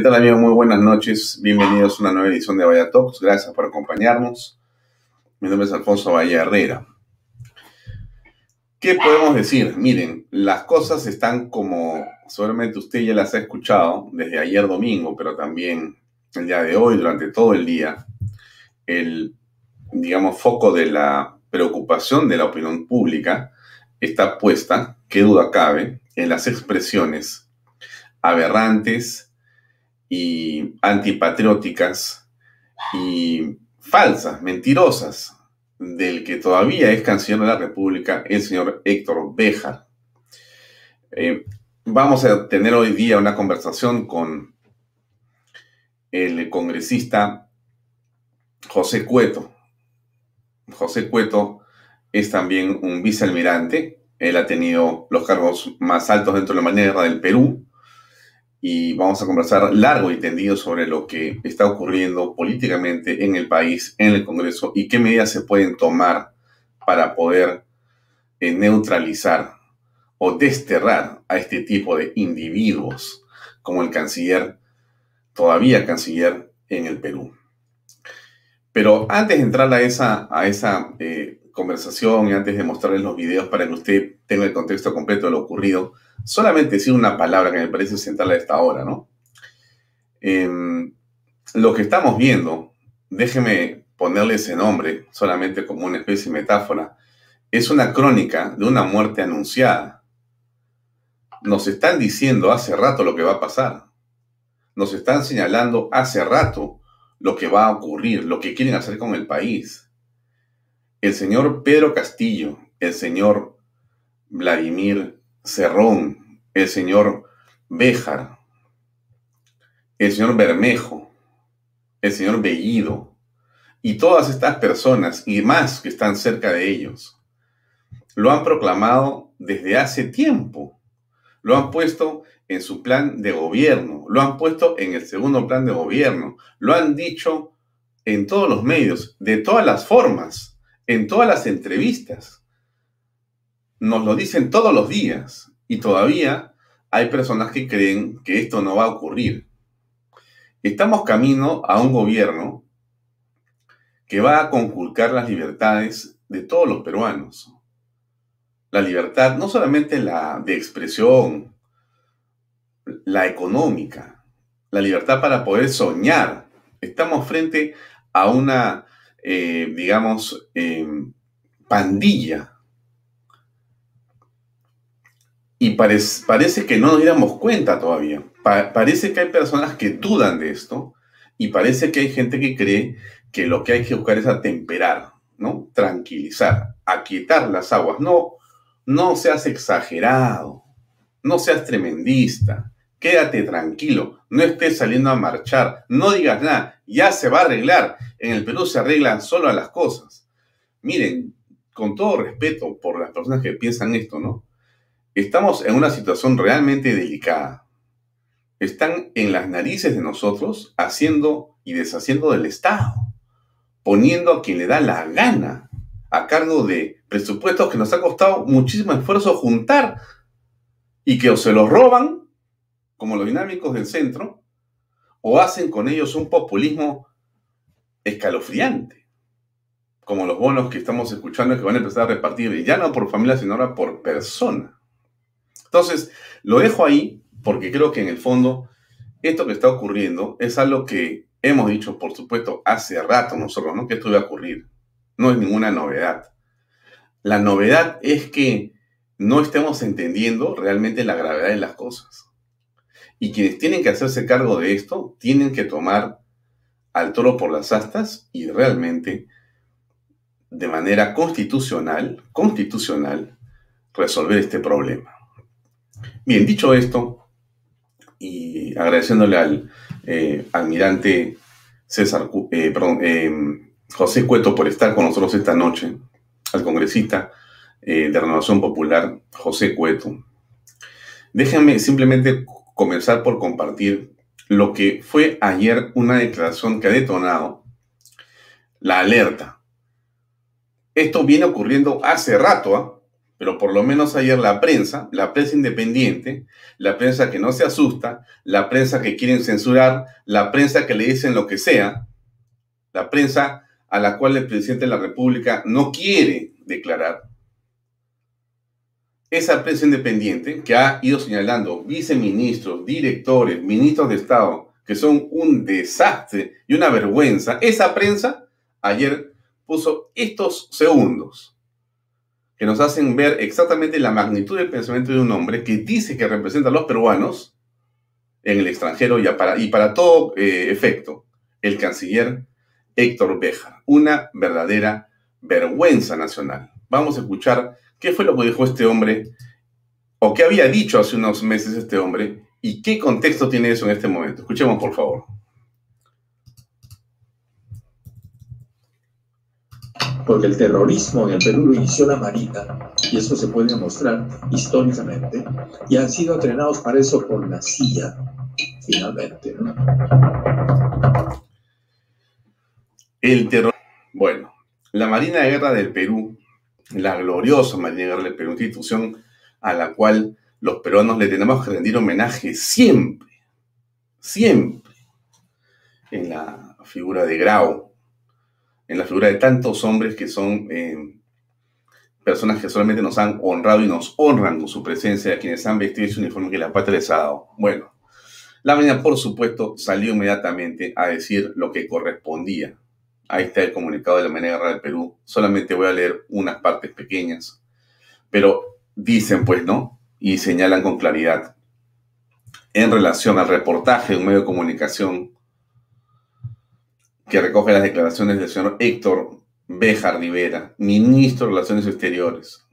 ¿Qué tal amigos? Muy buenas noches. Bienvenidos a una nueva edición de Vaya Talks. Gracias por acompañarnos. Mi nombre es Alfonso Valle Herrera. ¿Qué podemos decir? Miren, las cosas están como seguramente usted ya las ha escuchado desde ayer domingo, pero también el día de hoy, durante todo el día. El, digamos, foco de la preocupación de la opinión pública está puesta, qué duda cabe, en las expresiones aberrantes, y antipatrióticas y falsas, mentirosas, del que todavía es canciller de la República, el señor Héctor Béjar. Eh, vamos a tener hoy día una conversación con el congresista José Cueto. José Cueto es también un vicealmirante. Él ha tenido los cargos más altos dentro de la manera del Perú y vamos a conversar largo y tendido sobre lo que está ocurriendo políticamente en el país, en el Congreso y qué medidas se pueden tomar para poder eh, neutralizar o desterrar a este tipo de individuos como el canciller, todavía canciller en el Perú. Pero antes de entrar a esa, a esa eh, conversación y antes de mostrarles los videos para que usted tenga el contexto completo de lo ocurrido, solamente decir una palabra que me parece central a esta hora, ¿no? Em, lo que estamos viendo, déjeme ponerle ese nombre solamente como una especie de metáfora, es una crónica de una muerte anunciada. Nos están diciendo hace rato lo que va a pasar. Nos están señalando hace rato lo que va a ocurrir, lo que quieren hacer con el país. El señor Pedro Castillo, el señor Vladimir Cerrón, el señor Béjar, el señor Bermejo, el señor Bellido y todas estas personas y más que están cerca de ellos, lo han proclamado desde hace tiempo. Lo han puesto en su plan de gobierno, lo han puesto en el segundo plan de gobierno, lo han dicho en todos los medios, de todas las formas, en todas las entrevistas nos lo dicen todos los días y todavía hay personas que creen que esto no va a ocurrir. Estamos camino a un gobierno que va a conculcar las libertades de todos los peruanos. La libertad no solamente la de expresión, la económica, la libertad para poder soñar. Estamos frente a una, eh, digamos, eh, pandilla y parece que no nos diéramos cuenta todavía. parece que hay personas que dudan de esto y parece que hay gente que cree que lo que hay que buscar es atemperar, ¿no? Tranquilizar, aquietar las aguas. No, no seas exagerado, no seas tremendista, quédate tranquilo, no estés saliendo a marchar, no digas nada, ya se va a arreglar. En el Perú se arreglan solo las cosas. Miren, con todo respeto por las personas que piensan esto, ¿no? Estamos en una situación realmente delicada. Están en las narices de nosotros haciendo y deshaciendo del Estado, poniendo a quien le da la gana a cargo de presupuestos que nos ha costado muchísimo esfuerzo juntar y que o se los roban, como los dinámicos del centro, o hacen con ellos un populismo escalofriante, como los bonos que estamos escuchando que van a empezar a repartir, ya no por familia, sino ahora por persona. Entonces, lo dejo ahí porque creo que en el fondo esto que está ocurriendo es algo que hemos dicho, por supuesto, hace rato nosotros, ¿no? Que esto iba a ocurrir. No es ninguna novedad. La novedad es que no estemos entendiendo realmente la gravedad de las cosas. Y quienes tienen que hacerse cargo de esto tienen que tomar al toro por las astas y realmente de manera constitucional, constitucional, resolver este problema. Bien, dicho esto, y agradeciéndole al eh, almirante César, eh, em, José Cueto por estar con nosotros esta noche, al congresista eh, de Renovación Popular, José Cueto. Déjenme simplemente comenzar por compartir lo que fue ayer una declaración que ha detonado la alerta. Esto viene ocurriendo hace rato, ¿ah? Pero por lo menos ayer la prensa, la prensa independiente, la prensa que no se asusta, la prensa que quieren censurar, la prensa que le dicen lo que sea, la prensa a la cual el presidente de la República no quiere declarar, esa prensa independiente que ha ido señalando viceministros, directores, ministros de Estado, que son un desastre y una vergüenza, esa prensa ayer puso estos segundos que nos hacen ver exactamente la magnitud del pensamiento de un hombre que dice que representa a los peruanos en el extranjero y para, y para todo eh, efecto, el canciller Héctor Béjar. Una verdadera vergüenza nacional. Vamos a escuchar qué fue lo que dijo este hombre o qué había dicho hace unos meses este hombre y qué contexto tiene eso en este momento. Escuchemos, por favor. Porque el terrorismo en el Perú lo inició la Marina, y eso se puede demostrar históricamente, y han sido entrenados para eso por la CIA, finalmente. El terror. Bueno, la Marina de Guerra del Perú, la gloriosa Marina de Guerra del Perú, institución a la cual los peruanos le tenemos que rendir homenaje siempre, siempre, en la figura de Grau, en la figura de tantos hombres que son eh, personas que solamente nos han honrado y nos honran con su presencia, quienes han vestido ese uniforme que la patria les ha dado. Bueno, la Marina, por supuesto, salió inmediatamente a decir lo que correspondía. Ahí está el comunicado de la Marina de Guerra del Perú. Solamente voy a leer unas partes pequeñas. Pero dicen, pues, ¿no? Y señalan con claridad. En relación al reportaje de un medio de comunicación que recoge las declaraciones del señor Héctor Béjar Rivera, ministro de Relaciones Exteriores,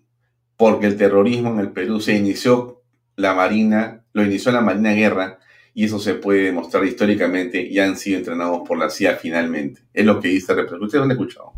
porque el terrorismo en el Perú se inició la Marina, lo inició la Marina Guerra, y eso se puede demostrar históricamente y han sido entrenados por la CIA finalmente. Es lo que dice lo han escuchado.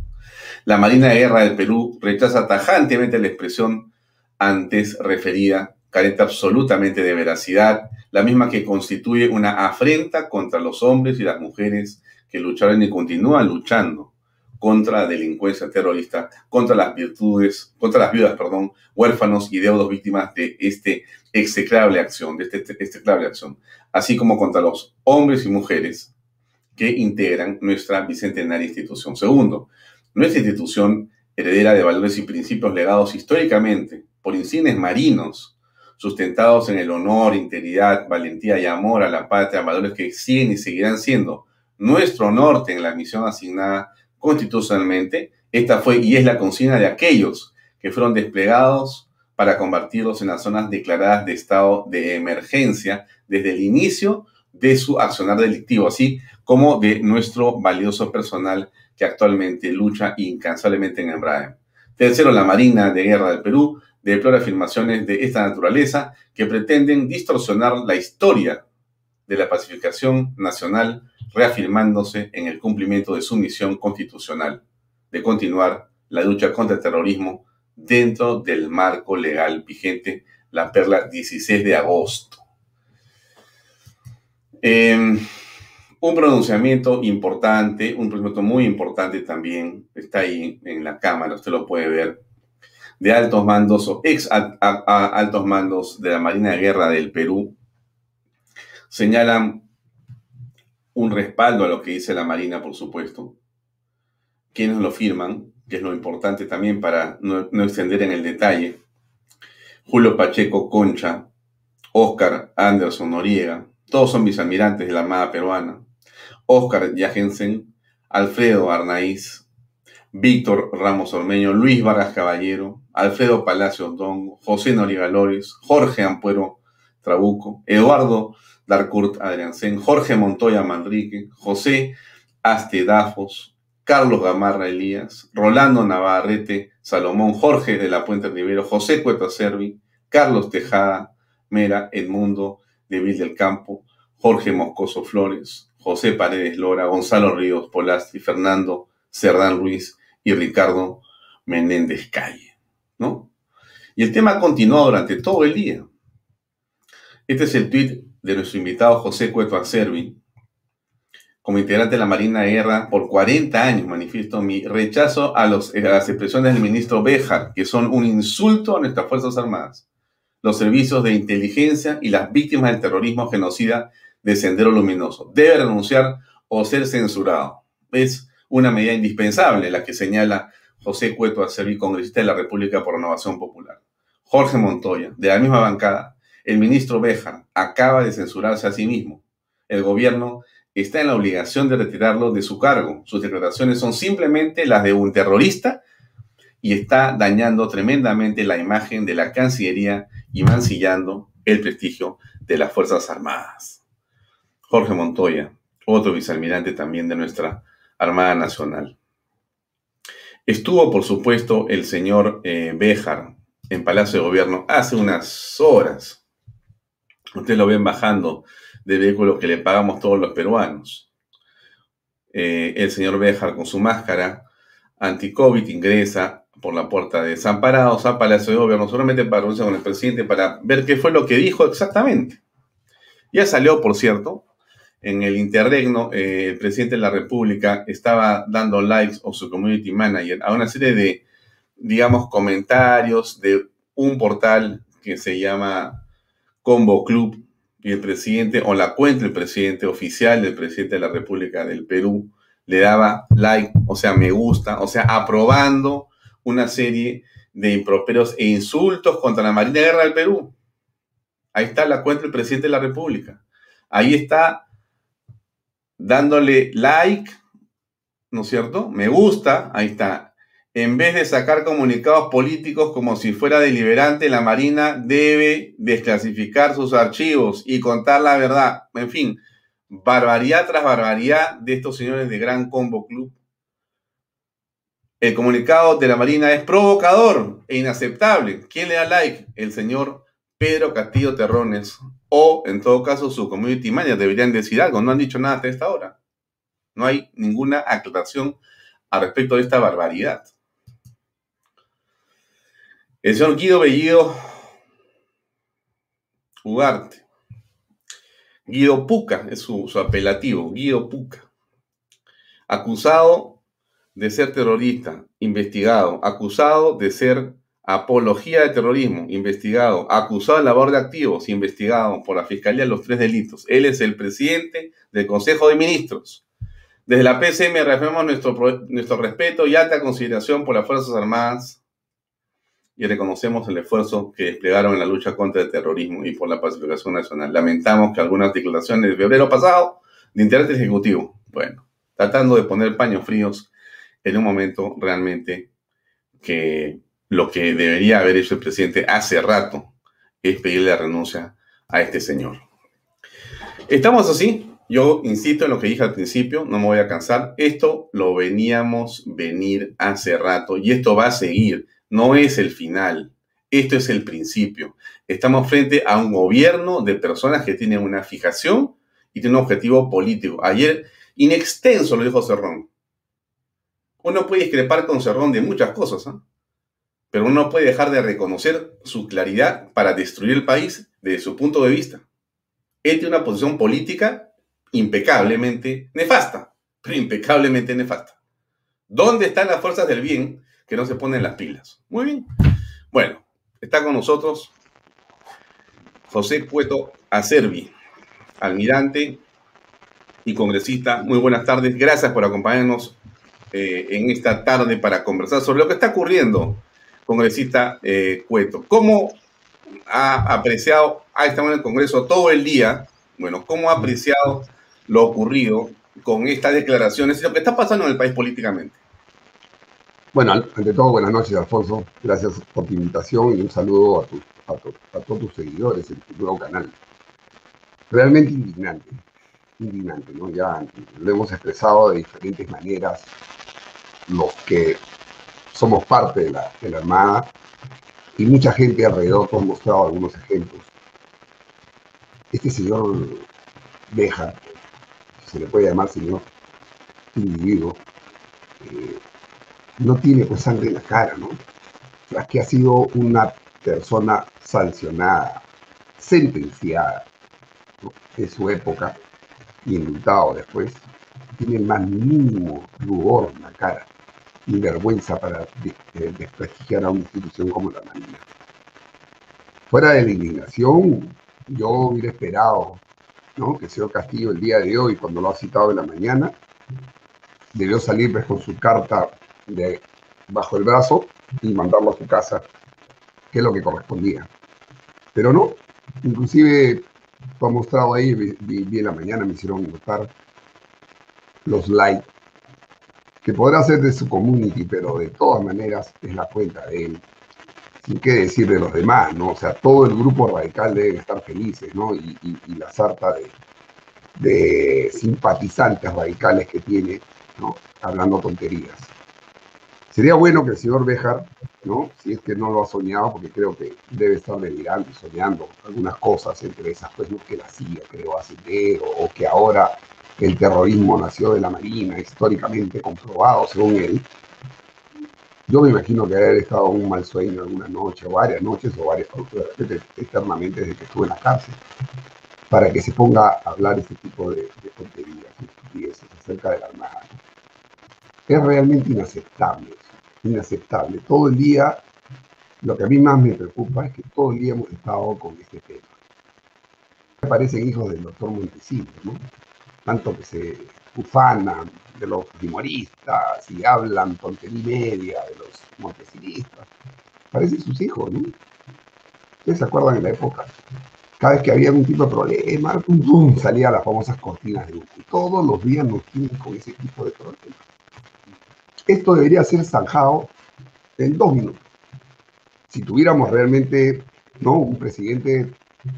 La Marina Guerra del Perú rechaza tajantemente la expresión antes referida, carente absolutamente de veracidad, la misma que constituye una afrenta contra los hombres y las mujeres que lucharon y continúan luchando contra la delincuencia terrorista, contra las virtudes, contra las viudas, perdón, huérfanos y deudos víctimas de este execrable acción, de este, este execrable acción, así como contra los hombres y mujeres que integran nuestra bicentenaria institución. Segundo, nuestra institución heredera de valores y principios legados históricamente por insignes marinos, sustentados en el honor, integridad, valentía y amor a la patria, valores que siguen y seguirán siendo nuestro norte en la misión asignada constitucionalmente. Esta fue y es la consigna de aquellos que fueron desplegados para convertirlos en las zonas declaradas de estado de emergencia desde el inicio de su accionar delictivo, así como de nuestro valioso personal que actualmente lucha incansablemente en Embraer. Tercero, la Marina de Guerra del Perú deplora afirmaciones de esta naturaleza que pretenden distorsionar la historia de la pacificación nacional, reafirmándose en el cumplimiento de su misión constitucional de continuar la lucha contra el terrorismo dentro del marco legal vigente, la perla 16 de agosto. Em, un pronunciamiento importante, un pronunciamiento muy importante también, está ahí en la cámara, usted lo puede ver, de altos mandos o ex altos mandos de la Marina de Guerra del Perú señalan un respaldo a lo que dice la Marina, por supuesto. Quienes lo firman, que es lo importante también para no, extender en el detalle. Julio Pacheco Concha, Oscar Anderson Noriega, todos son vicealmirantes de la Armada Peruana. Oscar Yagensen, Alfredo Arnaiz, Víctor Ramos Ormeño, Luis Vargas Caballero, Alfredo Palacios Don, José Noriega Lores, Jorge Ampuero Trabuco, Eduardo Darcourt Adriansen, Jorge Montoya Manrique, José Astedafos, Carlos Gamarra Elías, Rolando Navarrete Salomón, Jorge de la Puente Rivero, José Cueta Servi, Carlos Tejada Mera, Edmundo de Vil del Campo, Jorge Moscoso Flores, José Paredes Lora, Gonzalo Ríos Polasti, Fernando Cerdán Ruiz y Ricardo Menéndez Calle, ¿no? Y el tema continuó durante todo el día. Este es el tweet de nuestro invitado José Cueto Acervi, como integrante de la Marina Guerra por 40 años, manifiesto mi rechazo a, los, a las expresiones del ministro Béjar, que son un insulto a nuestras Fuerzas Armadas, los servicios de inteligencia y las víctimas del terrorismo genocida de Sendero Luminoso. Debe renunciar o ser censurado. Es una medida indispensable la que señala José Cueto Acervi, congresista de la República por Renovación Popular. Jorge Montoya, de la misma bancada, el ministro Béjar, acaba de censurarse a sí mismo. El gobierno está en la obligación de retirarlo de su cargo. Sus declaraciones son simplemente las de un terrorista y está dañando tremendamente la imagen de la Cancillería y mancillando el prestigio de las Fuerzas Armadas. Jorge Montoya, otro vicealmirante también de nuestra Armada Nacional. Estuvo, por supuesto, el señor eh, Béjar en Palacio de Gobierno hace unas horas. Ustedes lo ven bajando de vehículos que le pagamos todos los peruanos. Eh, el señor Béjar con su máscara anti-COVID ingresa por la puerta de Desamparados a Palacio de Gobierno solamente para reunirse con el presidente para ver qué fue lo que dijo exactamente. Ya salió, por cierto, en el interregno, eh, el presidente de la República estaba dando likes o su community manager a una serie de, digamos, comentarios de un portal que se llama Combo Club y el presidente, o la cuenta del presidente oficial del presidente de la República del Perú, le daba like, o sea, me gusta, o sea, aprobando una serie de improperos e insultos contra la Marina de Guerra del Perú. Ahí está la cuenta del presidente de la República. Ahí está dándole like, ¿no es cierto? Me gusta, ahí está. En vez de sacar comunicados políticos como si fuera deliberante, la Marina debe desclasificar sus archivos y contar la verdad. En fin, barbaridad tras barbaridad de estos señores de Gran Combo Club. El comunicado de la Marina es provocador e inaceptable. ¿Quién le da like? El señor Pedro Castillo Terrones, o en todo caso su community manager deberían decir algo, no han dicho nada hasta esta hora. No hay ninguna aclaración al respecto de esta barbaridad. El señor Guido Bellido Ugarte. Guido Puca es su, apelativo, Guido Puca. Acusado de ser terrorista, investigado, acusado de ser apología de terrorismo, investigado, acusado de labor de activos, investigado por la Fiscalía de los tres delitos. Él es el presidente del Consejo de Ministros. Desde la PCM reafirmamos nuestro, nuestro respeto y alta consideración por las Fuerzas Armadas y reconocemos el esfuerzo que desplegaron en la lucha contra el terrorismo y por la pacificación nacional. Lamentamos que algunas declaraciones de febrero pasado de interés ejecutivo, bueno, tratando de poner paños fríos en un momento realmente que lo que debería haber hecho el presidente hace rato es pedirle la renuncia a este señor. Estamos así. Yo insisto en lo que dije al principio, no me voy a cansar. Esto lo veníamos venir hace rato y esto va a seguir. No es el final. Esto es el principio. Estamos frente a un gobierno de personas que tienen una fijación y tienen un objetivo político. Ayer, inextenso, lo dijo Cerrón. Uno puede discrepar con Cerrón de muchas cosas, ¿eh? pero uno no puede dejar de reconocer su claridad para destruir el país desde su punto de vista. Él tiene una posición política impecablemente nefasta, pero impecablemente nefasta. ¿Dónde están las fuerzas del bien que no se ponen las pilas? Muy bien. Bueno, está con nosotros José Cueto Acervi, almirante y congresista. Muy buenas tardes. Gracias por acompañarnos eh, en esta tarde para conversar sobre lo que está ocurriendo congresista eh, Cueto. ¿Cómo ha apreciado, ha estado en el Congreso todo el día, bueno, cómo ha apreciado lo ocurrido con estas declaraciones y lo que está pasando en el país políticamente? Bueno, ante todo, buenas noches, Alfonso. Gracias por tu invitación y un saludo a, todos tus seguidores en tu nuevo canal. Realmente indignante, indignante, ¿no? Ya lo hemos expresado de diferentes maneras los que somos parte de la, Armada y mucha gente alrededor ha mostrado algunos ejemplos. Este señor Beja, se le puede llamar señor individuo, eh, no tiene pues sangre en la cara, ¿no? Tras que ha sido una persona sancionada, sentenciada en su época y indultado después, tiene el más mínimo rubor en la cara ni vergüenza para desprestigiar a una institución como la Marina. Fuera de la indignación, yo hubiera esperado ¿no? que el señor Castillo el día de hoy, cuando lo ha citado en la mañana, debió salir pues, con su carta de, bajo el brazo y mandarlo a su casa, que es lo que correspondía. Pero no, inclusive fue mostrado ahí, vi, la mañana, me hicieron notar los likes, que podrá ser de su community, pero de todas maneras es la cuenta de él. Sin qué decir de los demás, ¿no? O sea, todo el grupo radical debe estar felices, ¿no? Y, la sarta de, de simpatizantes radicales que tiene, ¿no? Hablando tonterías. Sería bueno que el señor Bejar, ¿no? Si es que no lo ha soñado, porque creo que debe estar delirando y soñando algunas cosas, entre esas, pues, que la CIA creo hace o, o que ahora el terrorismo nació de la Marina, históricamente comprobado, según él. Yo me imagino que haber estado un mal sueño alguna noche, o varias noches, o varias, eternamente desde que estuve en la cárcel, para que se ponga a hablar este tipo de, de tonterías, acerca de la Armada. Es realmente inaceptable inaceptable. Todo el día, lo que a mí más me preocupa es que todo el día hemos estado con este tema. Me parecen hijos del doctor Montesinos, ¿no? Tanto que se ufanan de los humoristas y hablan tontería media de los montesinistas. Parecen sus hijos, ¿no? ¿Ustedes se acuerdan en la época? Cada vez que había algún tipo de problema, pum, pum, salía las famosas cortinas de humo. Todos los días nos tienen con ese tipo de problemas. Esto debería ser zanjado en dos minutos. Si tuviéramos realmente ¿no? un presidente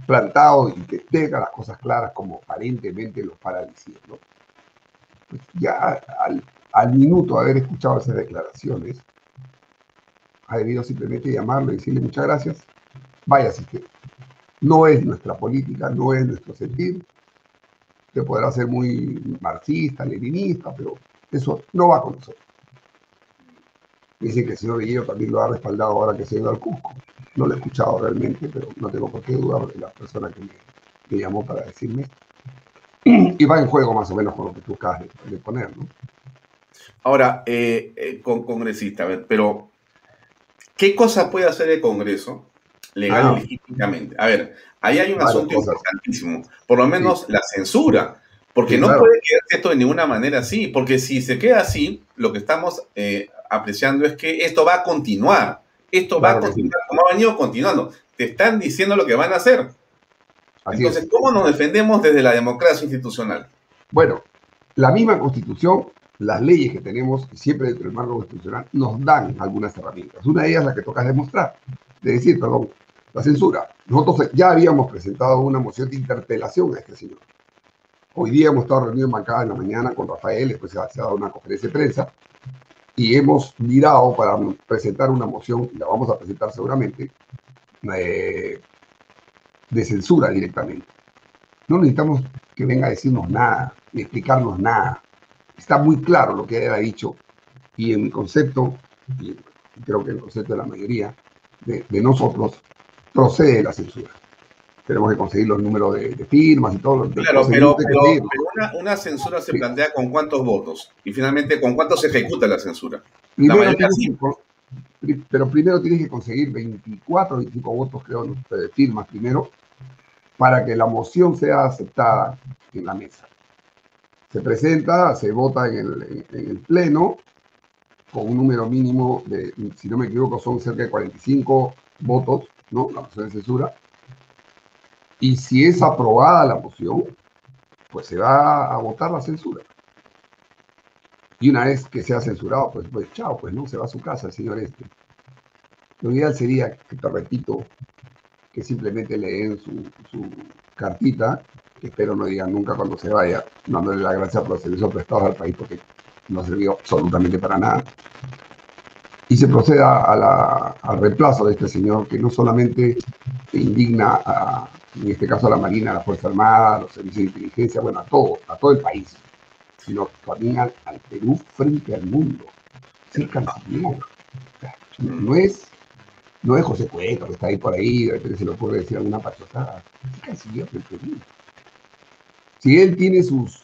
plantado y que tenga las cosas claras como aparentemente lo para diciendo, pues ya al, minuto de haber escuchado esas declaraciones, ha debido simplemente llamarlo y decirle muchas gracias, vaya que no es nuestra política, no es nuestro sentir, que podrá ser muy marxista, leninista, pero eso no va con nosotros. Dicen que el señor Guillermo también lo ha respaldado ahora que se ha ido al Cusco. No lo he escuchado realmente, pero no tengo por qué dudar de la persona que me, llamó para decirme. Y va en juego más o menos con lo que tú acabas de, poner, ¿no? Ahora, eh, eh, con congresista, a ver, pero ¿qué cosa puede hacer el Congreso legal y ah. legítimamente? A ver, ahí hay un asunto importantísimo, por lo menos la censura, porque no puede quedarse esto de ninguna manera así, porque si se queda así, lo que estamos eh, apreciando es que esto va a continuar. Esto va a continuar como ha venido continuando. Te están diciendo lo que van a hacer. Entonces, ¿cómo nos defendemos desde la democracia institucional? Bueno, la misma constitución, las leyes que tenemos siempre dentro del marco constitucional nos dan algunas herramientas. Una de ellas es la que toca demostrar, de decir, perdón, la censura. Nosotros ya habíamos presentado una moción de interpelación a este señor. Hoy día hemos estado reunidos en bancada en la mañana con Rafael, después se ha dado una conferencia de prensa, y hemos mirado para presentar una moción, la vamos a presentar seguramente, eh, de censura directamente. No necesitamos que venga a decirnos nada, ni explicarnos nada. Está muy claro lo que él ha dicho y en mi concepto, y creo que en el concepto de la mayoría de nosotros, procede la censura tenemos que conseguir los números de, firmas y todo. lo claro, pero, pero, una, censura se plantea con cuántos votos y finalmente con cuántos se ejecuta la censura. pero primero tienes que conseguir 24, 25 votos, creo, de firmas primero, para que la moción sea aceptada en la mesa. Se presenta, se vota en el, en el pleno con un número mínimo de, si no me equivoco, son cerca de 45 votos, ¿no? La moción de censura y si es aprobada la moción, pues se va a votar la censura. Y una vez que sea censurado, pues, pues chao, pues no, se va a su casa el señor este. Lo ideal sería, que te repito, que simplemente leen su, su cartita, que espero no digan nunca cuando se vaya, dándole la gracia por los servicios prestados al país, porque no sirvió absolutamente para nada. Y se proceda al reemplazo de este señor, que no solamente indigna a, en este caso a la Marina, a la Fuerza Armada, a los servicios de inteligencia, bueno, a todo, a todo el país, sino también al, Perú frente al mundo. Ser canciller. No es, no es José Cueto que está ahí por ahí, de repente se le ocurre decir alguna pachotada. Es canciller del Perú. Si él tiene sus,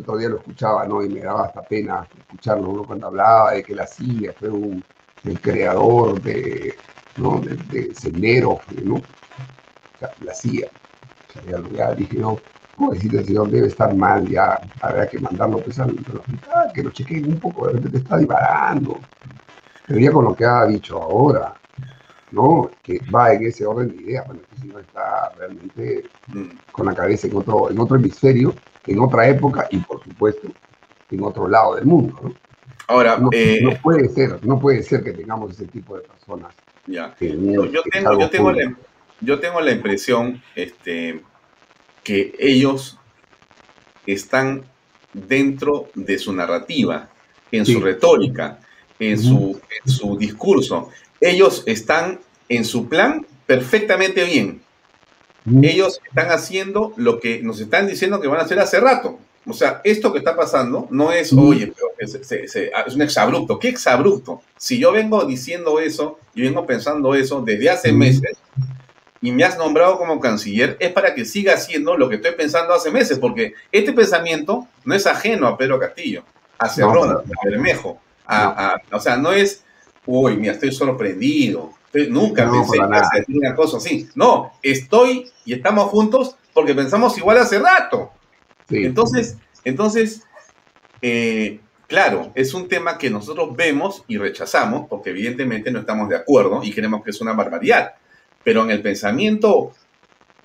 otro día lo escuchaba, ¿no? Y me daba hasta pena escucharlo uno cuando hablaba de que la CIA fue un, el creador de, ¿no? de, de senderos, ¿no? La CIA. O sea, ya, ya dije yo, decir el señor debe estar mal, ya habrá que mandarlo pues, al, al hospital, que lo chequeen un poco, de repente está divagando. Pero ya con lo que ha dicho ahora, ¿no? Que va en ese orden de ideas, bueno, este señor está realmente Mm. con la cabeza en otro, en otro hemisferio, en otra época y por supuesto en otro lado del mundo, ¿no? Ahora, No, eh, no puede ser, no puede ser que tengamos ese tipo de personas. ya. en Yo, tengo, yo, tengo la, yo tengo la impresión este, que ellos están dentro de su narrativa, en Sí. su retórica, en, su, en su discurso. Ellos están en su plan perfectamente bien. Ellos están haciendo lo que nos están diciendo que van a hacer hace rato. O sea, esto que está pasando no es, Mm. oye, pero es, se- se- es un exabrupto. ¿Qué exabrupto? Si yo vengo diciendo eso y vengo pensando eso desde hace Mm. meses y me has nombrado como canciller, es para que siga haciendo lo que estoy pensando hace meses, porque este pensamiento no es ajeno a Pedro Castillo, a Cerrón, a Bermejo. a- a- o sea, no es, uy, mira, estoy sorprendido. Nunca No, pensé decir una cosa así. No, estoy y estamos juntos porque pensamos igual hace rato. Sí. Entonces, entonces eh, claro, es un tema que nosotros vemos y rechazamos porque evidentemente no estamos de acuerdo y creemos que es una barbaridad. Pero en el pensamiento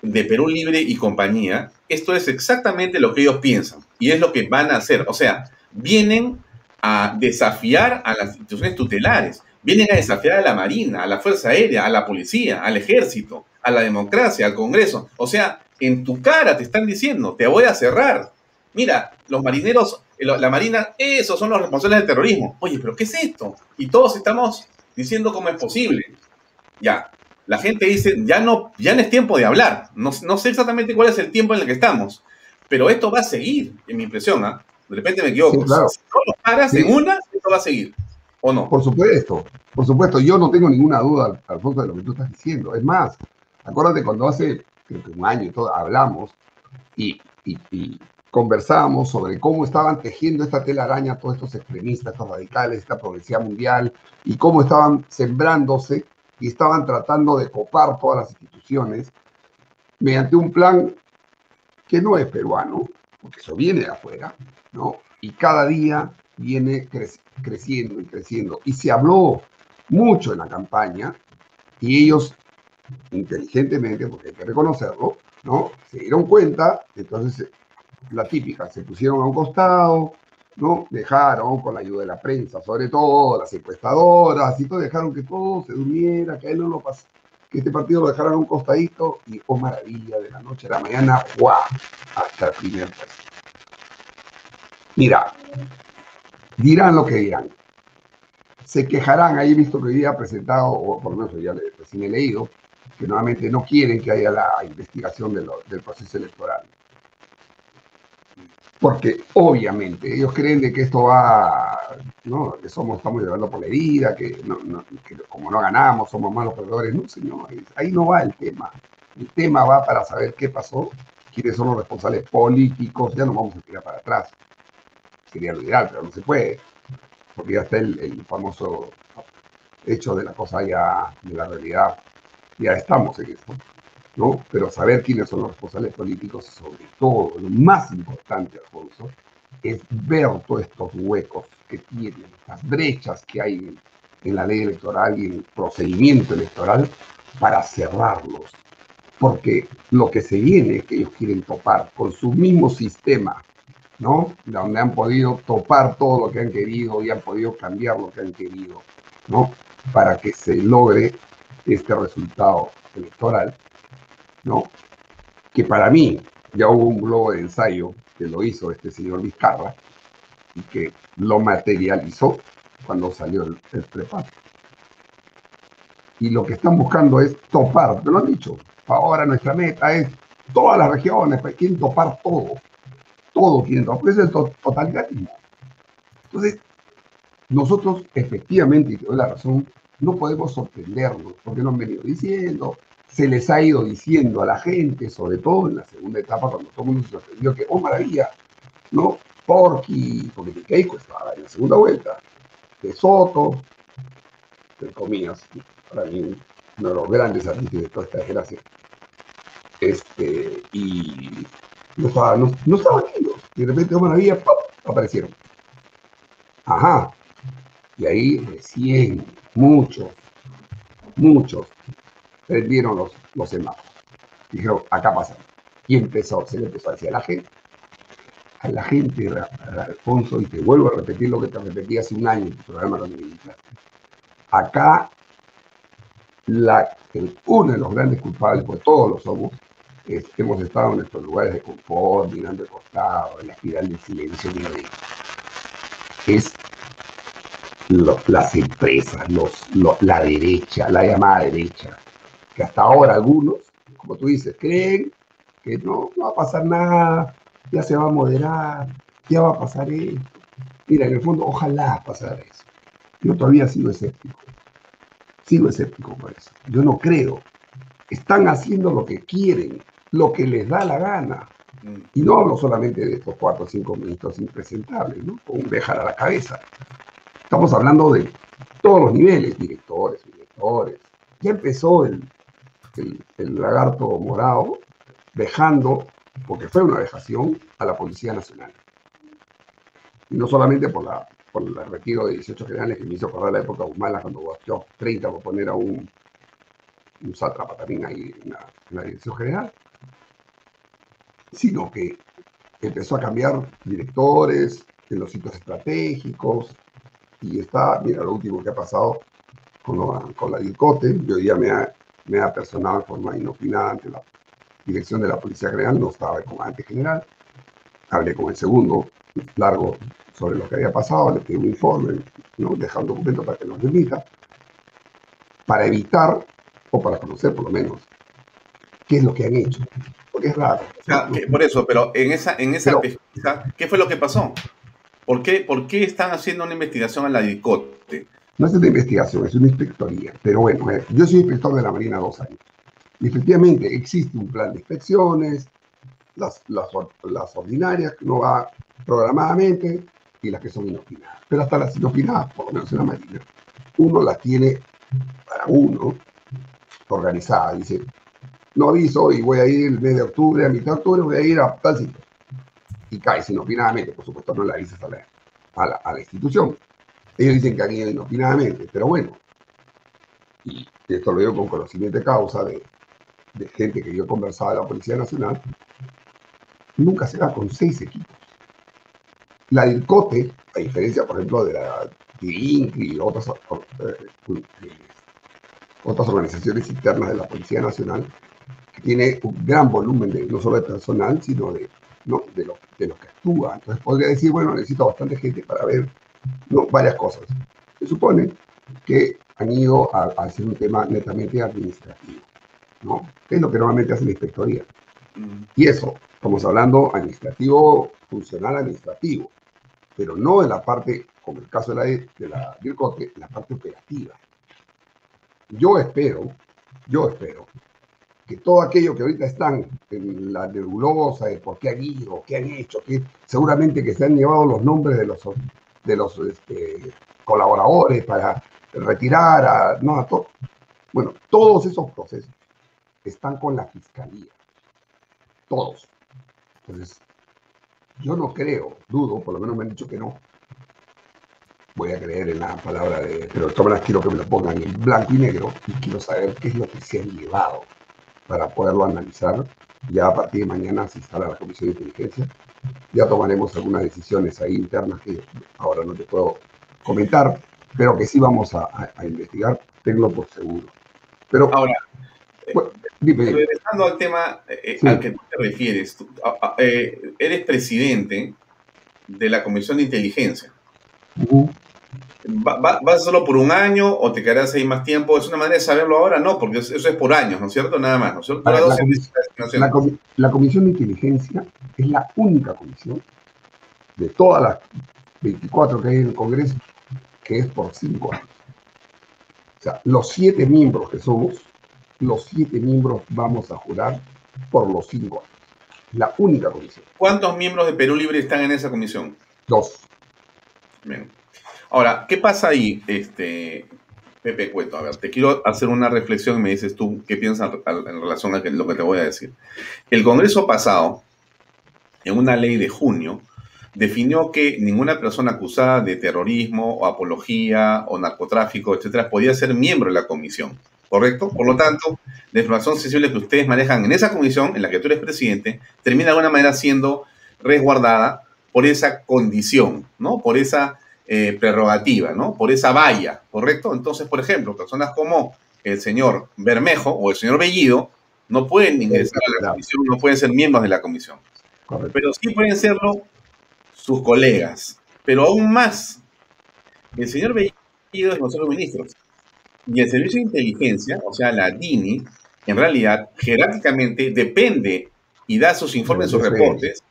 de Perú Libre y compañía, esto es exactamente lo que ellos piensan y es lo que van a hacer. O sea, vienen a desafiar a las instituciones tutelares, vienen a desafiar a la Marina, a la Fuerza Aérea, a la Policía, al Ejército, a la democracia, al Congreso. O sea, en tu cara te están diciendo, te voy a cerrar. Mira, los marineros, eh, la Marina, esos son los responsables del terrorismo. Oye, pero ¿qué es esto? Y todos estamos diciendo cómo es posible. Ya, la gente dice, ya no, ya no es tiempo de hablar. No, no sé exactamente cuál es el tiempo en el que estamos, pero esto va a seguir, en mi impresión. ¿ah? De repente me equivoco. Sí, claro. Si no lo paras Sí. en una, esto va a seguir. ¿O no? Por supuesto, por supuesto, yo no tengo ninguna duda, Alfonso, de lo que tú estás diciendo. Es más, acuérdate cuando hace, creo que un año y todo, hablamos y, conversábamos sobre cómo estaban tejiendo esta telaraña todos estos extremistas, estos radicales, esta progresividad mundial, y cómo estaban sembrándose y estaban tratando de copar todas las instituciones mediante un plan que no es peruano, porque eso viene de afuera, ¿no? Y cada día viene cre- creciendo y creciendo. Y se habló mucho en la campaña y ellos, inteligentemente, porque hay que reconocerlo, ¿no? Se dieron cuenta, entonces eh, la típica, se pusieron a un costado, ¿no? Dejaron con la ayuda de la prensa, sobre todo las encuestadoras, y todo, dejaron que todo se durmiera, que él lo que este partido lo dejaran a un costadito y, oh maravilla, de la noche a la mañana, ¡guau! Hasta el primer puesto. Mira, dirán lo que dirán. Se quejarán, ahí he visto que hoy día presentado, o por lo menos ya le- recién he leído, que nuevamente no quieren que haya la investigación del proceso electoral. Porque obviamente ellos creen de que esto va, ¿no? que somos, estamos llevando por la herida, que, no- no- que como no ganamos, somos malos perdedores. No, señores, ahí no va el tema. El tema va para saber qué pasó, quiénes son los responsables políticos, ya no vamos a tirar para atrás. Sería lo ideal, pero no se puede, porque ya está el, famoso hecho de la cosa ya, de la realidad. Ya estamos en esto. ¿no? Pero saber quiénes son los responsables políticos, sobre todo, lo más importante, Alfonso, es ver todos estos huecos que tienen, estas brechas que hay en, en la ley electoral y en el procedimiento electoral para cerrarlos. Porque lo que se viene es que ellos quieren topar con su mismo sistema, ¿no? Donde han podido topar todo lo que han querido y han podido cambiar lo que han querido, ¿no? Para que se logre este resultado electoral ¿no? Que para mí ya hubo un globo de ensayo que lo hizo este señor Vizcarra y que lo materializó cuando salió el, el. Y lo que están buscando es topar, te lo han dicho, ahora nuestra meta es todas las regiones, pues, quieren topar todo, todo quieren topar, pues es el to- totalitarismo. Entonces, nosotros efectivamente, y te doy la razón, no podemos sorprendernos, porque nos han venido diciendo, se les ha ido diciendo a la gente, sobre todo en la segunda etapa, cuando todo el mundo se sorprendió que, oh maravilla, ¿no? Porky, porque Keiko estaba en la segunda vuelta, de Soto, entre comillas, para mí uno de los grandes artistas de toda esta desgracia. Este, y no estaba, no, no estaban ellos. Y de repente, maravilla, ¡pum! aparecieron. Ajá. Y ahí recién, muchos, muchos, prendieron los, los semáforos. Dijeron, acá pasa. Y empezó, se le empezó a decir a la gente, a la gente, Alfonso, y te vuelvo a repetir lo que te repetí hace un año en tu programa cuando Acá, la, uno de los grandes culpables, pues todos lo somos, hemos estado en nuestros lugares de confort, mirando de costado, en la espiral del silencio, es las empresas, los, la derecha, la llamada derecha, que hasta ahora algunos, como tú dices, creen que no, no va a pasar nada, ya se va a moderar, ya va a pasar esto. Mira, en el fondo, ojalá pasara eso. Yo todavía sigo escéptico. Sigo escéptico por eso. Yo no creo. Están haciendo lo que quieren, lo que les da la gana. Mm. Y no hablo solamente de estos cuatro o cinco ministros impresentables, ¿no? Con un dejar a la cabeza. Estamos hablando de todos los niveles, directores, directores. Ya empezó el, el, el lagarto morado dejando porque fue una dejación a la Policía Nacional. Y no solamente por, la, por el retiro de 18 generales que me hizo acordar la época humana cuando batió 30 por poner a un, un sátrapa también ahí en la, dirección general, sino que empezó a cambiar directores en los sitios estratégicos y está, mira, lo último que ha pasado con, con la DICOTE, yo ya me ha, me ha personado forma inopinada ante la dirección de la Policía General, no estaba el comandante general. Hablé con el segundo, largo sobre lo que había pasado, le pedí un informe, ¿no? dejar un documento para que nos remita, para evitar, o para conocer por lo menos, qué es lo que han hecho. Es raro. por eso, pero en esa, en esa pesquisa, ¿qué fue lo que pasó? ¿Por qué, ¿Por qué están haciendo una investigación en la DICOTE? No es una investigación, es una inspectoría. Pero bueno, eh, yo soy inspector de la Marina dos años. Y efectivamente existe un plan de inspecciones, las, las, las ordinarias que uno va programadamente y las que son inopinadas. Pero hasta las inopinadas, por lo menos en la Marina, uno las tiene para uno organizada. Dice, no aviso y voy a ir el mes de octubre, a mitad de octubre, voy a ir a tal sitio. Y cae inopinadamente, por supuesto no la avisas a la, a la, a la institución. Ellos dicen que han ido inopinadamente, pero bueno, y esto lo digo con conocimiento de causa de, gente que yo conversaba de la Policía Nacional, nunca se da con seis equipos. La DIRCOTE, a diferencia, por ejemplo, de la INCRI y otras, eh, otras organizaciones internas de la Policía Nacional, tiene un gran volumen de, no solo de personal, sino de, ¿no? de, lo, de los que actúa. Entonces podría decir, bueno, necesito bastante gente para ver ¿no? varias cosas. Se supone que han ido a hacer un tema netamente administrativo. ¿no? es lo que normalmente hace la inspectoría. Mm. Y eso, estamos hablando administrativo, funcional administrativo, pero no en la parte, como el caso de la, de la DIRCOTE, la parte operativa. Yo espero, yo espero que todo aquello que ahorita están en la nebulosa de por qué han ido, qué han hecho, que seguramente que se han llevado los nombres de los, de los este, colaboradores para retirar a, todo. Bueno, todos esos procesos están con la fiscalía. Todos. Entonces, yo no creo, dudo, por lo menos me han dicho que no. Voy a creer en la palabra de, pero de todas quiero que me lo pongan en blanco y negro y quiero saber qué es lo que se han llevado para poderlo analizar. Ya a partir de mañana se instala la Comisión de Inteligencia. Ya tomaremos algunas decisiones ahí internas que ahora no te puedo comentar, pero que sí vamos a, investigar, tengo por seguro. Pero ahora, Regresando al tema eh, al que tú te refieres, eh, eres presidente de la Comisión de Inteligencia. ¿Vas solo por un año o te quedarás ahí más tiempo? ¿Es una manera de saberlo ahora? No, porque eso es por años, ¿no es cierto? Nada más, la, comisión de Inteligencia es la única comisión de todas las 24 que hay en el Congreso que es por cinco años. O sea, los siete miembros que somos los siete miembros vamos a jurar por los cinco años. La única comisión. ¿Cuántos miembros de Perú Libre están en esa comisión? Dos. Bien. Ahora, ¿qué pasa ahí, este, Pepe Cueto? A ver, te quiero hacer una reflexión y me dices tú qué piensas en relación a lo que te voy a decir. El Congreso pasado, en una ley de junio, definió que ninguna persona acusada de terrorismo o apología o narcotráfico, etcétera, podía ser miembro de la comisión. ¿Correcto? Por lo tanto, la información sensible que ustedes manejan en esa comisión, en la que tú eres presidente, termina de alguna manera siendo resguardada por esa condición, ¿no? Por esa eh, prerrogativa, ¿no? Por esa valla, ¿correcto? Entonces, por ejemplo, personas como el señor Bermejo o el señor Bellido no pueden ingresar a la comisión, no pueden ser miembros de la comisión. Pero sí pueden serlo sus colegas. Pero aún más, el señor Bellido es de Ministros. Y el Servicio de Inteligencia, o sea, la DINI, en realidad, jerárquicamente depende y da sus informes, sus reportes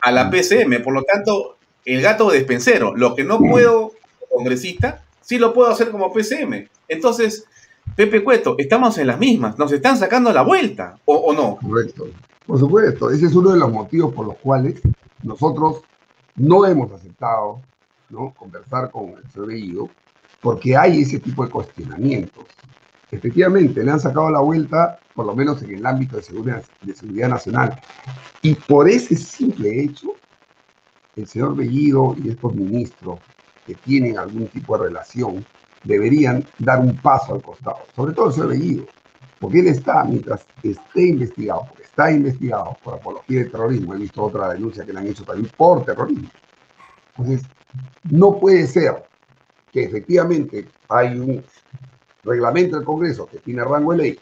a la PCM. Por lo tanto, el gato despensero, lo que no puedo como congresista, sí lo puedo hacer como PCM. Entonces, Pepe Cueto, estamos en las mismas, nos están sacando la vuelta, ¿o, no? Correcto. Por supuesto, ese es uno de los motivos por los cuales nosotros no hemos aceptado ¿no? conversar con el señor porque hay ese tipo de cuestionamientos. Efectivamente, le han sacado la vuelta, por lo menos en el ámbito de seguridad, de seguridad nacional. Y por ese simple hecho, el señor Bellido y estos ministros que tienen algún tipo de relación deberían dar un paso al costado, sobre todo el señor Bellido, porque él está, mientras esté investigado, porque está investigado por apología de terrorismo, he visto otra denuncia que le han hecho también por terrorismo. Entonces, no puede ser que efectivamente hay un reglamento del Congreso que tiene rango de ley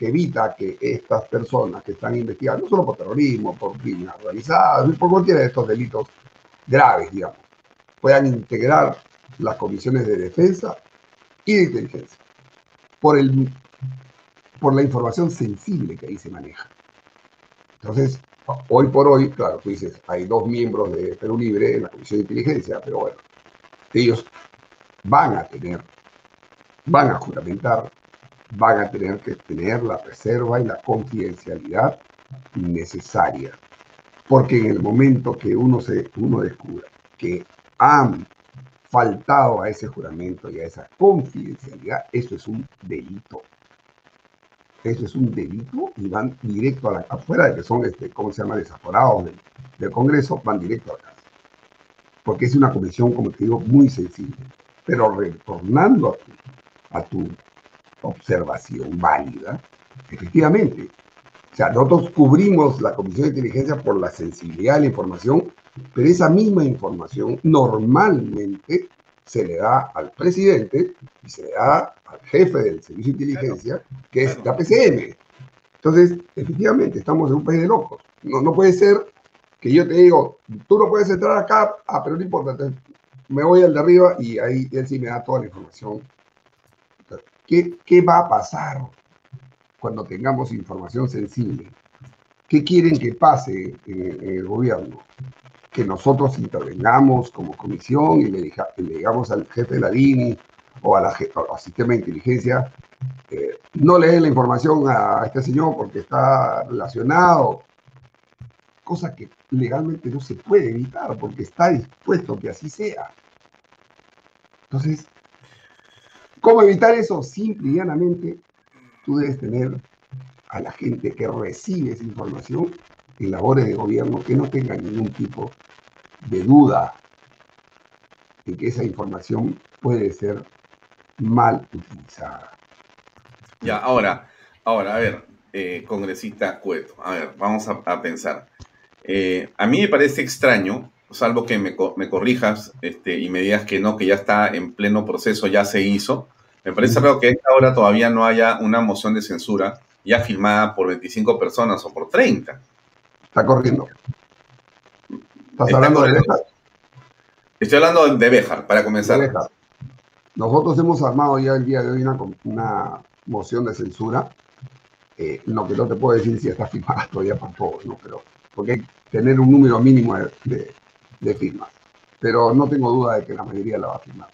que evita que estas personas que están investigando, no solo por terrorismo, por criminal organizado, por cualquiera de estos delitos graves, digamos, puedan integrar las comisiones de defensa y de inteligencia por, el, por la información sensible que ahí se maneja. Entonces, hoy por hoy, claro, tú dices, hay dos miembros de Perú Libre en la Comisión de Inteligencia, pero bueno, ellos van a tener, van a juramentar, van a tener que tener la reserva y la confidencialidad necesaria. Porque en el momento que uno, se, uno descubra que han faltado a ese juramento y a esa confidencialidad, eso es un delito. Eso es un delito y van directo a la afuera de que son, este, ¿cómo se llama?, desaforados del, del Congreso, van directo a la casa. Porque es una comisión, como te digo, muy sensible. Pero retornando a tu, observación válida, efectivamente, o sea, nosotros cubrimos la Comisión de Inteligencia por la sensibilidad de la información, pero esa misma información normalmente se le da al presidente y se le da al jefe del Servicio de Inteligencia, que es la PCM. Entonces, efectivamente, estamos en un país de locos. No, no puede ser que yo te digo, tú no puedes entrar acá, ah, pero no importa, me voy al de arriba y ahí él sí me da toda la información. ¿Qué, va a pasar cuando tengamos información sensible? ¿Qué quieren que pase en, el gobierno? Que nosotros intervengamos como comisión y le, digamos al jefe de la DINI o al sistema de inteligencia, eh, no le den la información a este señor porque está relacionado, cosa que legalmente no se puede evitar porque está dispuesto que así sea. Entonces, ¿cómo evitar eso? Simple y llanamente, tú debes tener a la gente que recibe esa información en labores de gobierno que no tenga ningún tipo de duda de que esa información puede ser mal utilizada. Ya, ahora, ahora, a ver, eh, congresista Cueto, a ver, vamos a, pensar. Eh, a mí me parece extraño salvo que me, corrijas este, y me digas que no, que ya está en pleno proceso, ya se hizo. Me parece raro que a esta hora todavía no haya una moción de censura ya firmada por 25 personas o por 30. Está corriendo. ¿Estás hablando de Béjar? Estoy hablando de Béjar, para comenzar. Nosotros hemos armado ya el día de hoy una, moción de censura. Eh, lo que no te puedo decir si está firmada todavía para todos, ¿no? Pero porque hay que tener un número mínimo de, de firma. Pero no tengo duda de que la mayoría la va a firmar.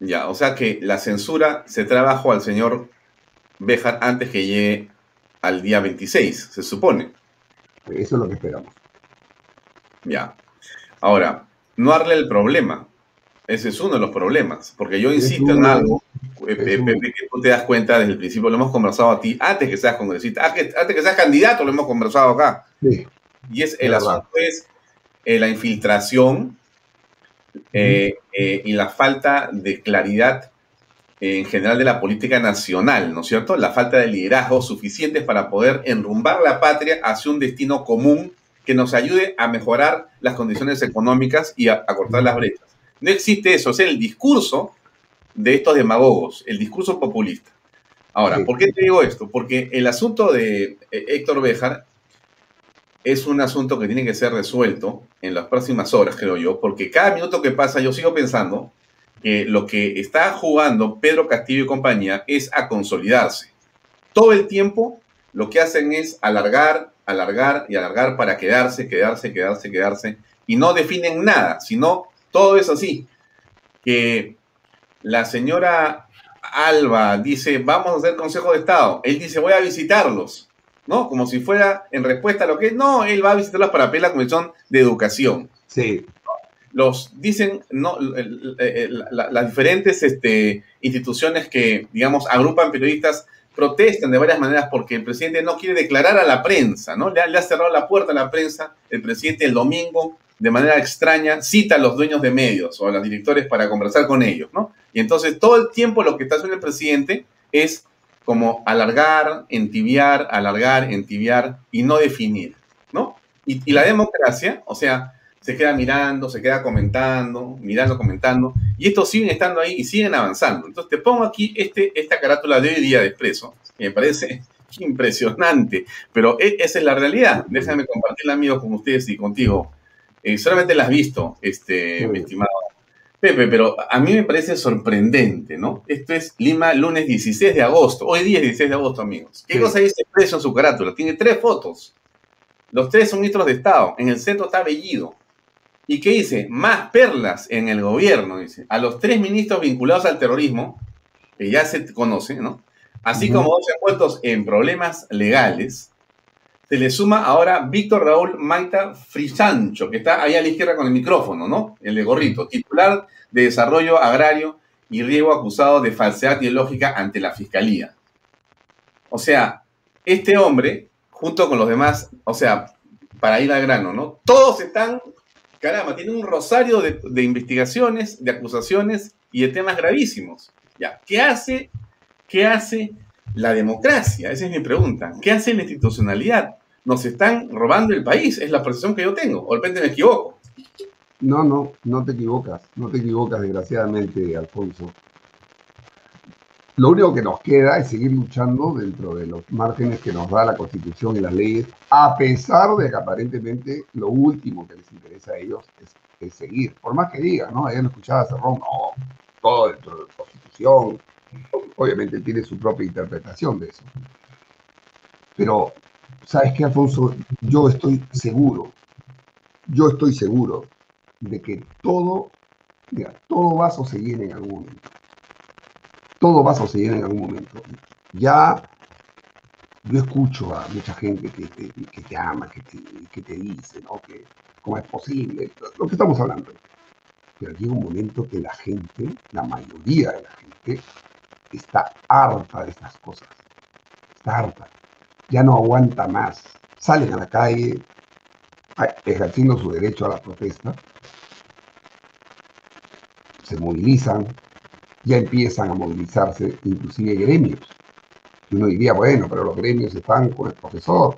Ya, o sea que la censura se trabajó al señor Bejar antes que llegue al día 26, se supone. Eso es lo que esperamos. Ya. Ahora, no darle el problema. Ese es uno de los problemas. Porque yo insisto en algo, eh, Pepe, que tú te das cuenta desde el principio, lo hemos conversado a ti, antes que seas congresista, antes que seas candidato, lo hemos conversado acá. Sí. Y es el asunto es eh, la infiltración eh, y la falta de claridad en general de la política nacional, ¿no es cierto? La falta de liderazgo suficientes para poder enrumbar la patria hacia un destino común que nos ayude a mejorar las condiciones económicas y a, cortar las brechas. No existe eso, es el discurso de estos demagogos, el discurso populista. Ahora, ¿por qué te digo esto? Porque el asunto de eh, Héctor Béjar es un asunto que tiene que ser resuelto en las próximas horas, creo yo, porque cada minuto que pasa yo sigo pensando que lo que está jugando Pedro Castillo y compañía es a consolidarse. Todo el tiempo lo que hacen es alargar, alargar y alargar para quedarse, quedarse, quedarse, quedarse, y no definen nada, sino todo es así. Que la señora Alba dice, vamos a hacer Consejo de Estado. Él dice, voy a visitarlos, ¿no? Como si fuera en respuesta a lo que no, él va a visitarlos para pedir la Comisión de Educación. Sí. Los dicen, no, las diferentes este, instituciones que, digamos, agrupan periodistas protestan de varias maneras porque el presidente no quiere declarar a la prensa, ¿no? Le ha, le ha, cerrado la puerta a la prensa. El presidente el domingo, de manera extraña, cita a los dueños de medios o a los directores para conversar con ellos, ¿no? Y entonces todo el tiempo lo que está haciendo el presidente es como alargar, entibiar, alargar, entibiar y no definir, ¿no? Y, y la democracia, o sea, se queda mirando, se queda comentando, mirando, comentando, y estos siguen estando ahí y siguen avanzando. Entonces te pongo aquí este, esta carátula de hoy día de Expreso, que me parece impresionante, pero e, esa es la realidad. Déjame compartirla, amigos, con ustedes y contigo. Eh, solamente la has visto, este, mi estimado Pepe, pero a mí me parece sorprendente, ¿no? Esto es Lima, lunes 16 de agosto. Hoy día es 16 de agosto, amigos. ¿Qué cosa dice Expreso en su carátula? Tiene tres fotos. Los tres son ministros de Estado. En el centro está Bellido. ¿Y qué dice? Más perlas en el gobierno, dice. A los tres ministros vinculados al terrorismo, que ya se conoce, ¿no? Así como dos envueltos en problemas legales, se le suma ahora Víctor Raúl Maita Frisancho, que está ahí a la izquierda con el micrófono, ¿no? El de gorrito, titular de Desarrollo Agrario y Riego acusado de falsedad ideológica ante la Fiscalía. O sea, este hombre, junto con los demás, o sea, para ir al grano, ¿no? Todos están caramba, tiene un rosario de, investigaciones, de acusaciones y de temas gravísimos. Ya, ¿qué hace, qué hace la democracia? Esa es mi pregunta. ¿Qué hace la institucionalidad? Nos están robando el país, es la percepción que yo tengo. O de repente me equivoco. No, no, no te equivocas, no te equivocas, desgraciadamente, Alfonso. Lo único que nos queda es seguir luchando dentro de los márgenes que nos da la Constitución y las leyes, a pesar de que aparentemente lo último que les interesa a ellos es, seguir. Por más que digan, ¿no? Ayer lo escuchaba Cerrón, no, todo dentro de la Constitución. Obviamente tiene su propia interpretación de eso. Pero, ¿sabes qué, Alfonso? Yo estoy seguro, yo estoy seguro de que todo, mira, todo va a suceder en algún momento todo va a suceder en algún momento. Ya yo escucho a mucha gente que te, ama, que te, dice, ¿no? Que cómo es posible, lo que estamos hablando. Pero llega un momento que la gente, la mayoría de la gente, está harta de estas cosas. Está harta. Ya no aguanta más. Salen a la calle ejerciendo su derecho a la protesta. Se movilizan, ya empiezan a movilizarse inclusive gremios. Uno diría, bueno, pero los gremios están con el profesor.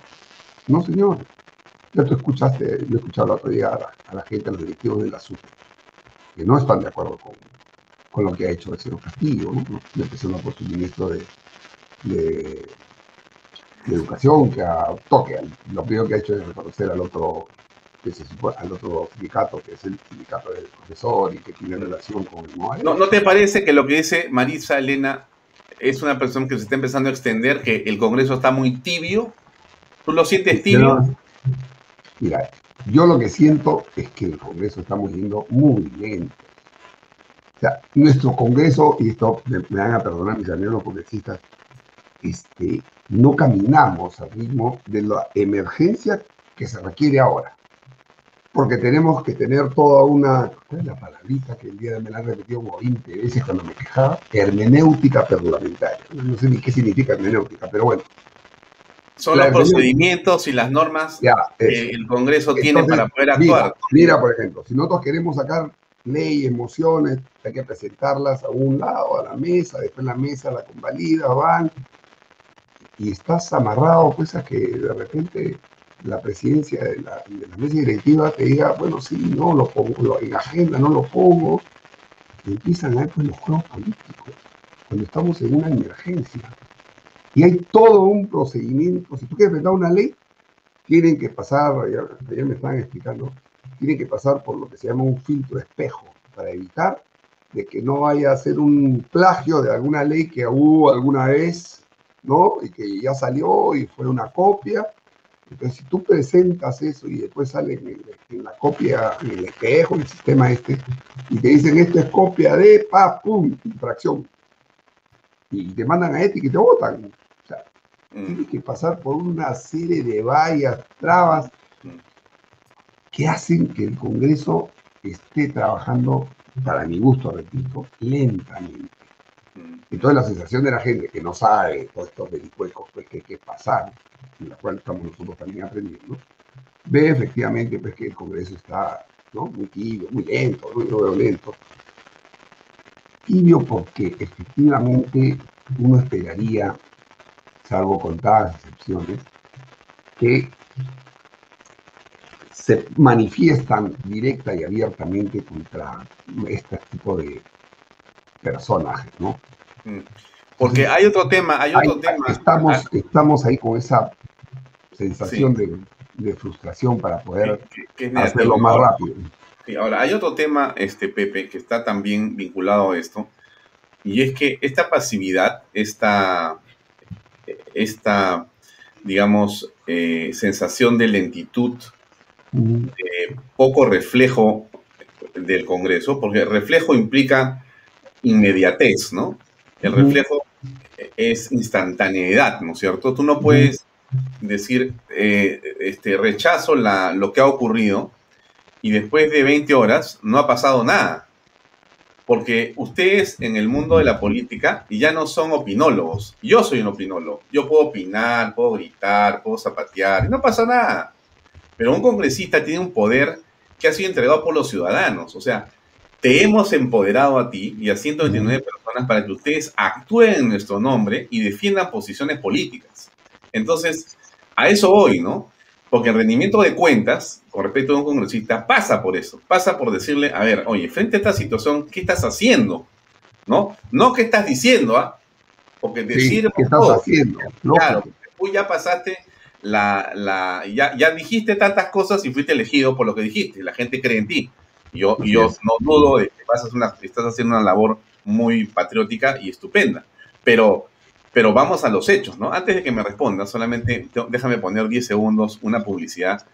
No, señor. Ya tú escuchaste, yo he escuchado el otro día a la, gente, a los directivos de la SUP, que no están de acuerdo con, con lo que ha hecho el señor Castillo, ¿no? empezando por su ministro de, Educación, que adoptó, que lo primero que ha hecho es reconocer al otro que se supone, al otro sindicato, que es el sindicato del profesor y que tiene relación con el ¿No, ¿No te parece que lo que dice Marisa Elena es una persona que se está empezando a extender, que el Congreso está muy tibio? ¿Tú lo sientes tibio? mira, yo lo que siento es que el Congreso está yendo muy lento. O sea, nuestro Congreso, y esto me, van a perdonar mis amigos congresistas, este, no caminamos al ritmo de la emergencia que se requiere ahora. Porque tenemos que tener toda una, ¿cuál es la palabrita que el día de me la repetido como 20 veces cuando me quejaba? Hermenéutica parlamentaria. No sé ni qué significa hermenéutica, pero bueno. Son los procedimientos y las normas que el Congreso tiene para poder actuar. Mira, por ejemplo, si nosotros queremos sacar leyes, mociones, hay que presentarlas a un lado, a la mesa, después la mesa la convalida, van, y estás amarrado pues a que de repente la presidencia de la, mesa directiva te diga, bueno, sí, no lo pongo, en agenda no lo pongo, y empiezan a pues los juegos políticos, cuando estamos en una emergencia. Y hay todo un procedimiento, si tú quieres presentar una ley, tienen que pasar, ya, me están explicando, tienen que pasar por lo que se llama un filtro espejo, para evitar de que no vaya a ser un plagio de alguna ley que hubo alguna vez ¿no? Y que ya salió y fue una copia. Entonces, si tú presentas eso y después sale en, la copia, en el espejo, en el sistema este, y te dicen esto es copia de, pa, pum, infracción. Y te mandan a ética y te votan. O sea, mm. tienes que pasar por una serie de vallas, trabas, que hacen que el Congreso esté trabajando, para mi gusto, repito, lentamente. Entonces la sensación de la gente que no sabe todos estos vericuecos pues, que hay que pasar, en la cual estamos nosotros también aprendiendo, ve efectivamente pues, que el Congreso está muy tibio, muy lento, muy lento. Tibio porque efectivamente uno esperaría, salvo contadas excepciones, que se manifiestan directa y abiertamente contra este tipo de personajes, ¿no? Mm. Porque hay otro tema, hay otro tema. Estamos, ah. estamos ahí con esa sensación de, frustración para poder hacerlo más rápido. ahora, hay otro tema, este Pepe, que está también vinculado a esto, y es que esta pasividad, esta, esta digamos, eh, sensación de lentitud, de poco reflejo del Congreso, porque reflejo implica inmediatez, ¿no? El reflejo es instantaneidad, ¿no es cierto? Tú no puedes decir, eh, este, rechazo la, lo que ha ocurrido y después de 20 horas no ha pasado nada. Porque ustedes en el mundo de la política ya no son opinólogos. Yo soy un opinólogo. Yo puedo opinar, puedo gritar, puedo zapatear y no pasa nada. Pero un congresista tiene un poder que ha sido entregado por los ciudadanos. O sea, te hemos empoderado a ti y a 129 personas para que ustedes actúen en nuestro nombre y defiendan posiciones políticas. Entonces, a eso voy, ¿no? Porque el rendimiento de cuentas, con respecto a un congresista, pasa por eso. Pasa por decirle, a ver, oye, frente a esta situación, ¿qué estás haciendo? ¿No? No qué estás diciendo, ¿ah? Porque decir... ¿Qué estás haciendo? Claro, tú ya pasaste la... la ya, ya dijiste tantas cosas y fuiste elegido por lo que dijiste. La gente cree en ti. Yo, yo no dudo de que estás haciendo una labor muy patriótica y estupenda, pero, pero vamos a los hechos, ¿no? Antes de que me responda, solamente déjame poner 10 segundos una publicidad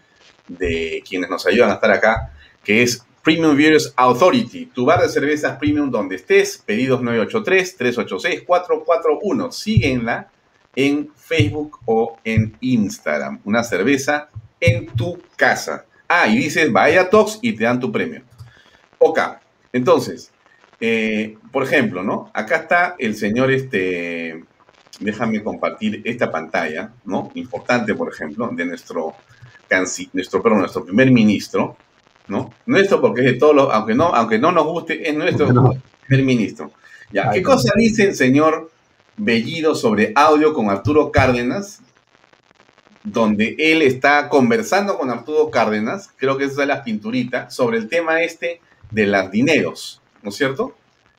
de quienes nos ayudan a estar acá, que es Premium Beers Authority, tu bar de cervezas premium donde estés, pedidos 983-386-441. Síguenla en Facebook o en Instagram. Una cerveza en tu casa. Ah, y dices, vaya Tox y te dan tu premio. Ok, entonces, eh, por ejemplo, ¿no? Acá está el señor, este, déjame compartir esta pantalla, ¿no? Importante, por ejemplo, de nuestro, nuestro, perdón, nuestro primer ministro, ¿no? Nuestro porque es de todos los, aunque no, aunque no nos guste, es nuestro primer ministro. Ya, ¿qué cosa dice el señor Bellido sobre audio con Arturo Cárdenas? Donde él está conversando con Arturo Cárdenas, creo que esa es la pinturita, sobre el tema este de las dineros, ¿no es cierto?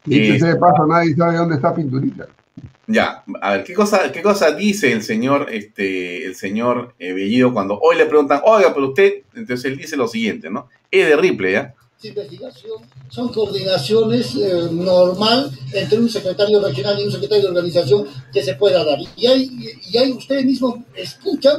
Y se pasa, nadie sabe dónde está Pinturita. Ya, a ver, ¿qué cosa, qué cosa dice el señor, este, el señor eh, Bellido cuando hoy le preguntan, oiga, pero usted, entonces él dice lo siguiente, ¿no? Es de Ripley, ¿ya? investigación son coordinaciones eh, normal entre un secretario regional y un secretario de organización que se pueda dar. Y ahí, y ahí ustedes mismos escuchan,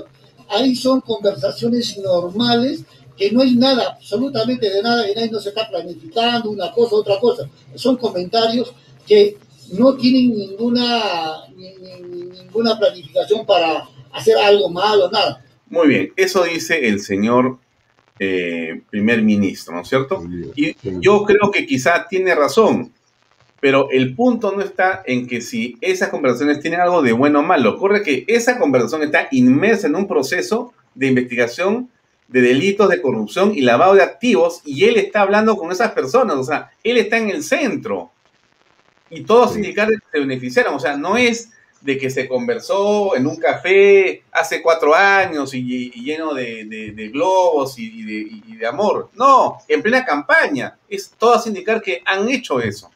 ahí son conversaciones normales que no hay nada, absolutamente de nada, nadie no se está planificando una cosa, otra cosa. Son comentarios que no tienen ninguna, ninguna planificación para hacer algo malo, nada. Muy bien, eso dice el señor eh, primer ministro, ¿no es cierto? Y yo creo que quizá tiene razón, pero el punto no está en que si esas conversaciones tienen algo de bueno o malo, ocurre que esa conversación está inmersa en un proceso de investigación de delitos de corrupción y lavado de activos y él está hablando con esas personas, o sea, él está en el centro y todos los sindicatos se beneficiaron, o sea, no es de que se conversó en un café hace cuatro años y, lleno de, globos y, de, amor. No, en plena campaña. Es todo a indicar que han hecho eso.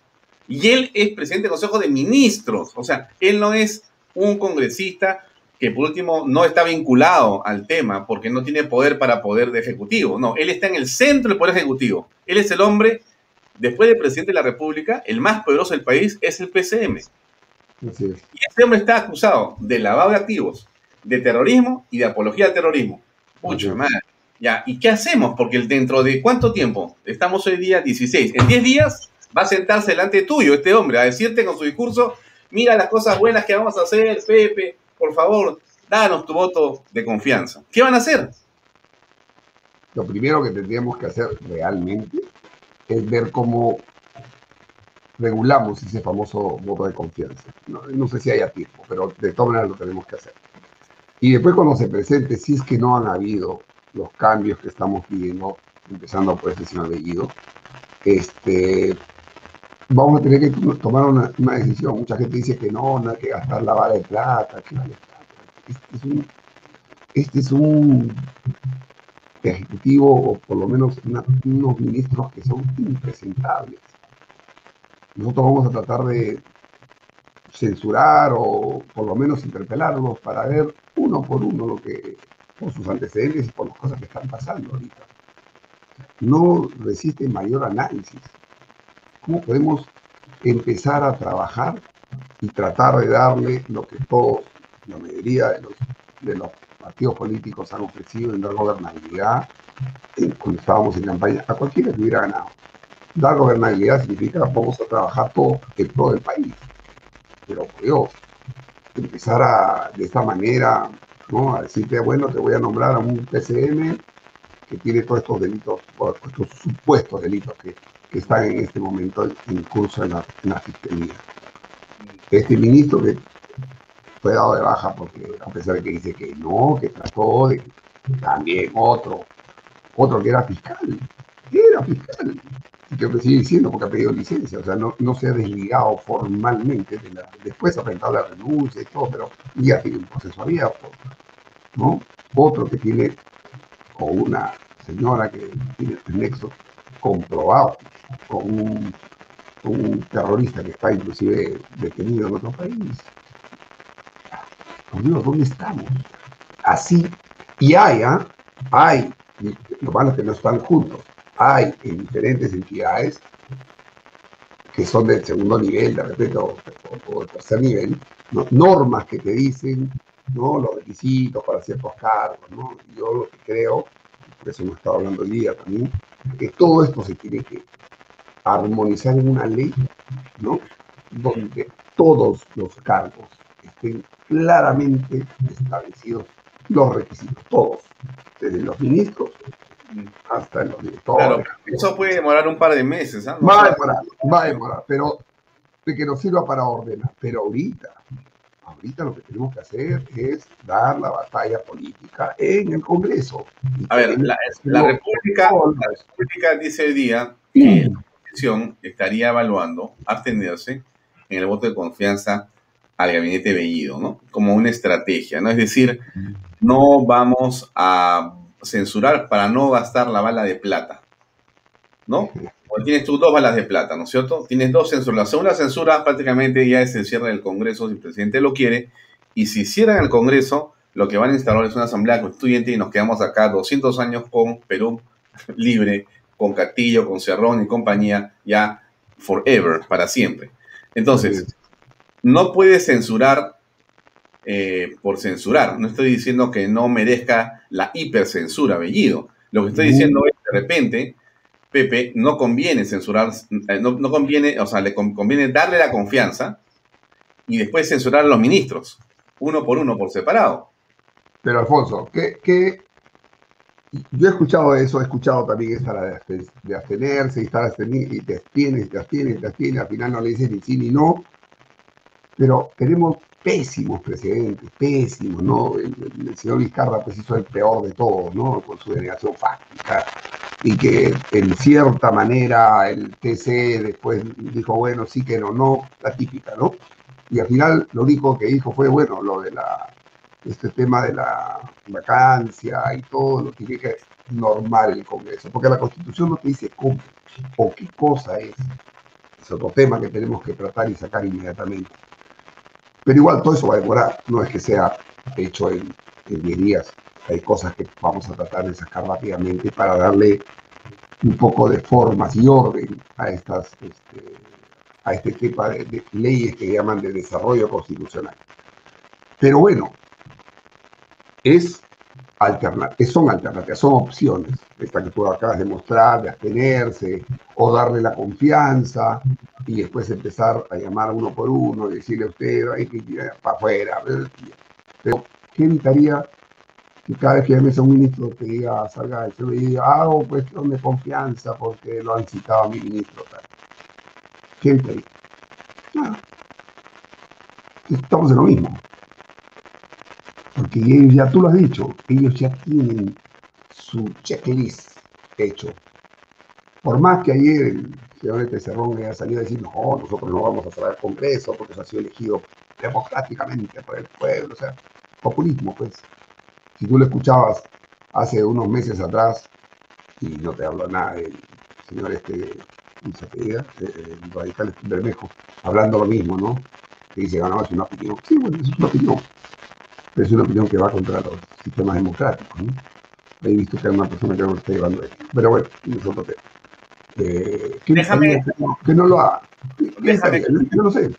Y él es presidente del Consejo de Ministros. O sea, él no es un congresista que por último no está vinculado al tema porque no tiene poder para poder de ejecutivo. No, él está en el centro del poder ejecutivo. Él es el hombre, después del presidente de la República, el más poderoso del país es el PCM. Y este hombre está acusado de lavado de activos, de terrorismo y de apología al terrorismo. Mucho más. Ya, ¿y qué hacemos? Porque dentro de cuánto tiempo? Estamos hoy día 16. En 10 días va a sentarse delante tuyo este hombre a decirte con su discurso, mira las cosas buenas que vamos a hacer, Pepe, por favor, danos tu voto de confianza. ¿Qué van a hacer? Lo primero que tendríamos que hacer realmente es ver cómo regulamos ese famoso voto de confianza. No, sé si haya tiempo, pero de todas maneras lo tenemos que hacer. Y después cuando se presente, si es que no han habido los cambios que estamos pidiendo, empezando por este señor Bellido, este, vamos a tener que tomar una, decisión. Mucha gente dice que no, no hay que gastar la bala de plata, que vale Este es un, este es un ejecutivo, o por lo menos unos ministros que son impresentables nosotros vamos a tratar de censurar o por lo menos interpelarlos para ver uno por uno lo que, por sus antecedentes y por las cosas que están pasando ahorita. No resiste mayor análisis. ¿Cómo podemos empezar a trabajar y tratar de darle lo que todos, la mayoría de los, de los partidos políticos han ofrecido en dar gobernabilidad cuando estábamos en campaña a cualquiera que hubiera ganado? dar gobernabilidad significa vamos a trabajar todo el pro del país. Pero por Dios, empezar a, de esta manera, ¿no? A decirte, bueno, te voy a nombrar a un PCM que tiene todos estos delitos, estos supuestos delitos que, que están en este momento en curso en la, en fiscalía. Este ministro que fue dado de baja porque a pesar de que dice que no, que trató de también otro, otro que era fiscal, era fiscal, y que sigue diciendo porque ha pedido licencia, o sea, no, no se ha desligado formalmente, de la, después ha presentado la renuncia y todo, pero ya tiene un proceso abierto, ¿no? Otro que tiene, o una señora que tiene el nexo comprobado con un, terrorista que está inclusive detenido en otro país. ¿dónde estamos? Así, y hay, ¿ah? Hay, lo malo es que no están juntos, hay en diferentes entidades que son del segundo nivel, de repente, o, del tercer nivel, normas que te dicen ¿no? los requisitos para ciertos cargos. ¿no? Yo lo que creo, por eso hemos estado hablando hoy día también, que todo esto se tiene que armonizar en una ley, ¿no? donde todos los cargos estén claramente establecidos, los requisitos, todos, desde los ministros hasta los directores. eso puede demorar un par de meses. ¿ah? va a demorar, va a demorar, pero de que nos sirva para ordenar. Pero ahorita, ahorita lo que tenemos que hacer es dar la batalla política en el Congreso. A ver, la, República, la República dice hoy día que la oposición estaría evaluando abstenerse en el voto de confianza al gabinete Bellido, ¿no? Como una estrategia, ¿no? Es decir, no vamos a censurar para no gastar la bala de plata. ¿No? Porque tienes tú dos balas de plata, ¿no es cierto? Tienes dos censuras. La segunda censura prácticamente ya es el cierre del Congreso si el presidente lo quiere. Y si cierran el Congreso, lo que van a instalar es una asamblea constituyente y nos quedamos acá 200 años con Perú libre, con Castillo, con Cerrón y compañía, ya forever, para siempre. Entonces, no puede censurar eh, por censurar. No estoy diciendo que no merezca la hipercensura, Bellido. Lo que estoy diciendo es que de repente, Pepe, no conviene censurar, eh, no, conviene, o sea, le conviene darle la confianza y después censurar a los ministros, uno por uno, por separado. Pero Alfonso, ¿qué, yo he escuchado eso, he escuchado también esta de, abstenerse y estar abstenido y te abstienes, te abstienes, te abstienes, al final no le dices ni sí ni no. Pero tenemos pésimos precedentes, pésimos, ¿no? El, señor Vizcarra pues hizo el peor de todos, ¿no? Con su denegación fáctica. Y que en cierta manera el TC después dijo, bueno, sí que no, no, la típica, ¿no? Y al final lo único que dijo fue, bueno, lo de la este tema de la vacancia y todo lo tiene que normal el Congreso, porque la Constitución no te dice cómo o qué cosa es. Es otro tema que tenemos que tratar y sacar inmediatamente. Pero igual todo eso va a demorar, no es que sea hecho en, 10 días. Hay cosas que vamos a tratar de sacar rápidamente para darle un poco de formas y orden a estas este, a este tipo de leyes que llaman de desarrollo constitucional. Pero bueno, es son alternativas, son opciones. Esta que tú acabas de mostrar, de abstenerse o darle la confianza y después empezar a llamar uno por uno y decirle a usted, hay que ir para afuera. Pero, ¿qué evitaría que cada vez que llames a un ministro te diga, salga del y diga, hago cuestión de confianza porque lo han citado a mi ministro? ¿Qué evitaría? Nada. Estamos en lo mismo. Porque ellos ya, tú lo has dicho, ellos ya tienen su checklist hecho. Por más que ayer el señor este Cerrón haya salido a decir, no, nosotros no vamos a cerrar el Congreso porque se ha sido elegido democráticamente por el pueblo, o sea, populismo, pues. Si tú lo escuchabas hace unos meses atrás, y no te hablo nada del señor este, el radical Bermejo, hablando lo mismo, ¿no? Que dice, ganaba es una opinión. Sí, bueno, es una opinión es una opinión que va contra los sistemas democráticos. ¿no? He visto que hay una persona que no lo está llevando ahí. Pero bueno, nosotros eh, déjame, que no lo haga. Déjame, yo no sé.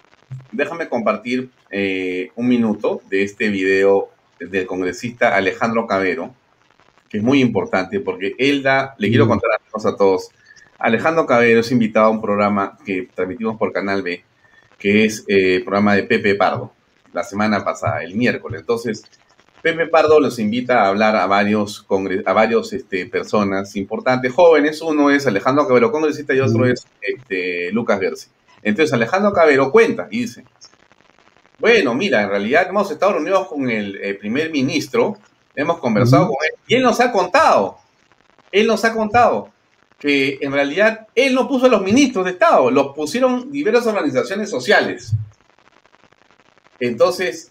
Déjame compartir eh, un minuto de este video del congresista Alejandro Cabero, que es muy importante porque él da, le quiero mm. contar a todos. Alejandro Cabero es invitado a un programa que transmitimos por Canal B, que es eh, el programa de Pepe Pardo la semana pasada, el miércoles. Entonces, Pepe Pardo los invita a hablar a varios, a varios este, personas importantes, jóvenes. Uno es Alejandro Cabero, congresista, y otro es este, Lucas Gersi. Entonces, Alejandro Cabero cuenta y dice, bueno, mira, en realidad hemos estado reunidos con el, primer ministro, hemos conversado con él, y él nos ha contado, él nos ha contado que en realidad él no puso a los ministros de Estado, los pusieron diversas organizaciones sociales. Entonces,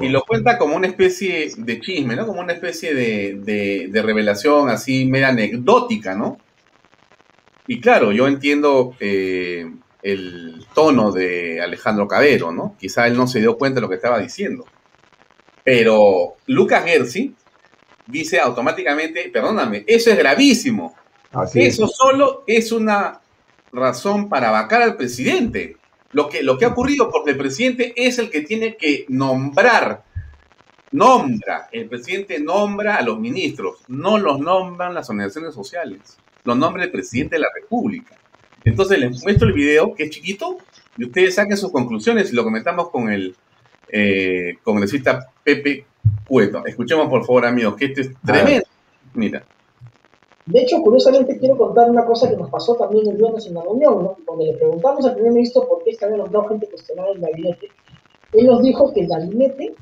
y lo cuenta como una especie de chisme, ¿no? Como una especie de, revelación así media anecdótica, ¿no? Y claro, yo entiendo eh, el tono de Alejandro Cabero, ¿no? Quizá él no se dio cuenta de lo que estaba diciendo. Pero Lucas Gersi dice automáticamente, perdóname, eso es gravísimo. eso solo es una razón para vacar al presidente lo que, lo que ha ocurrido, porque el presidente es el que tiene que nombrar, nombra, el presidente nombra a los ministros, no los nombran las organizaciones sociales, los nombra el presidente de la República. Entonces les muestro el video, que es chiquito, y ustedes saquen sus conclusiones y lo comentamos con el eh, congresista Pepe Cueto. Escuchemos por favor, amigos, que esto es tremendo. Mira. De hecho, curiosamente quiero contar una cosa que nos pasó también el viernes en la reunión, ¿no? Cuando le preguntamos al primer ministro por qué es que había nombrado gente cuestionada en el gabinete, él nos dijo que el gabinete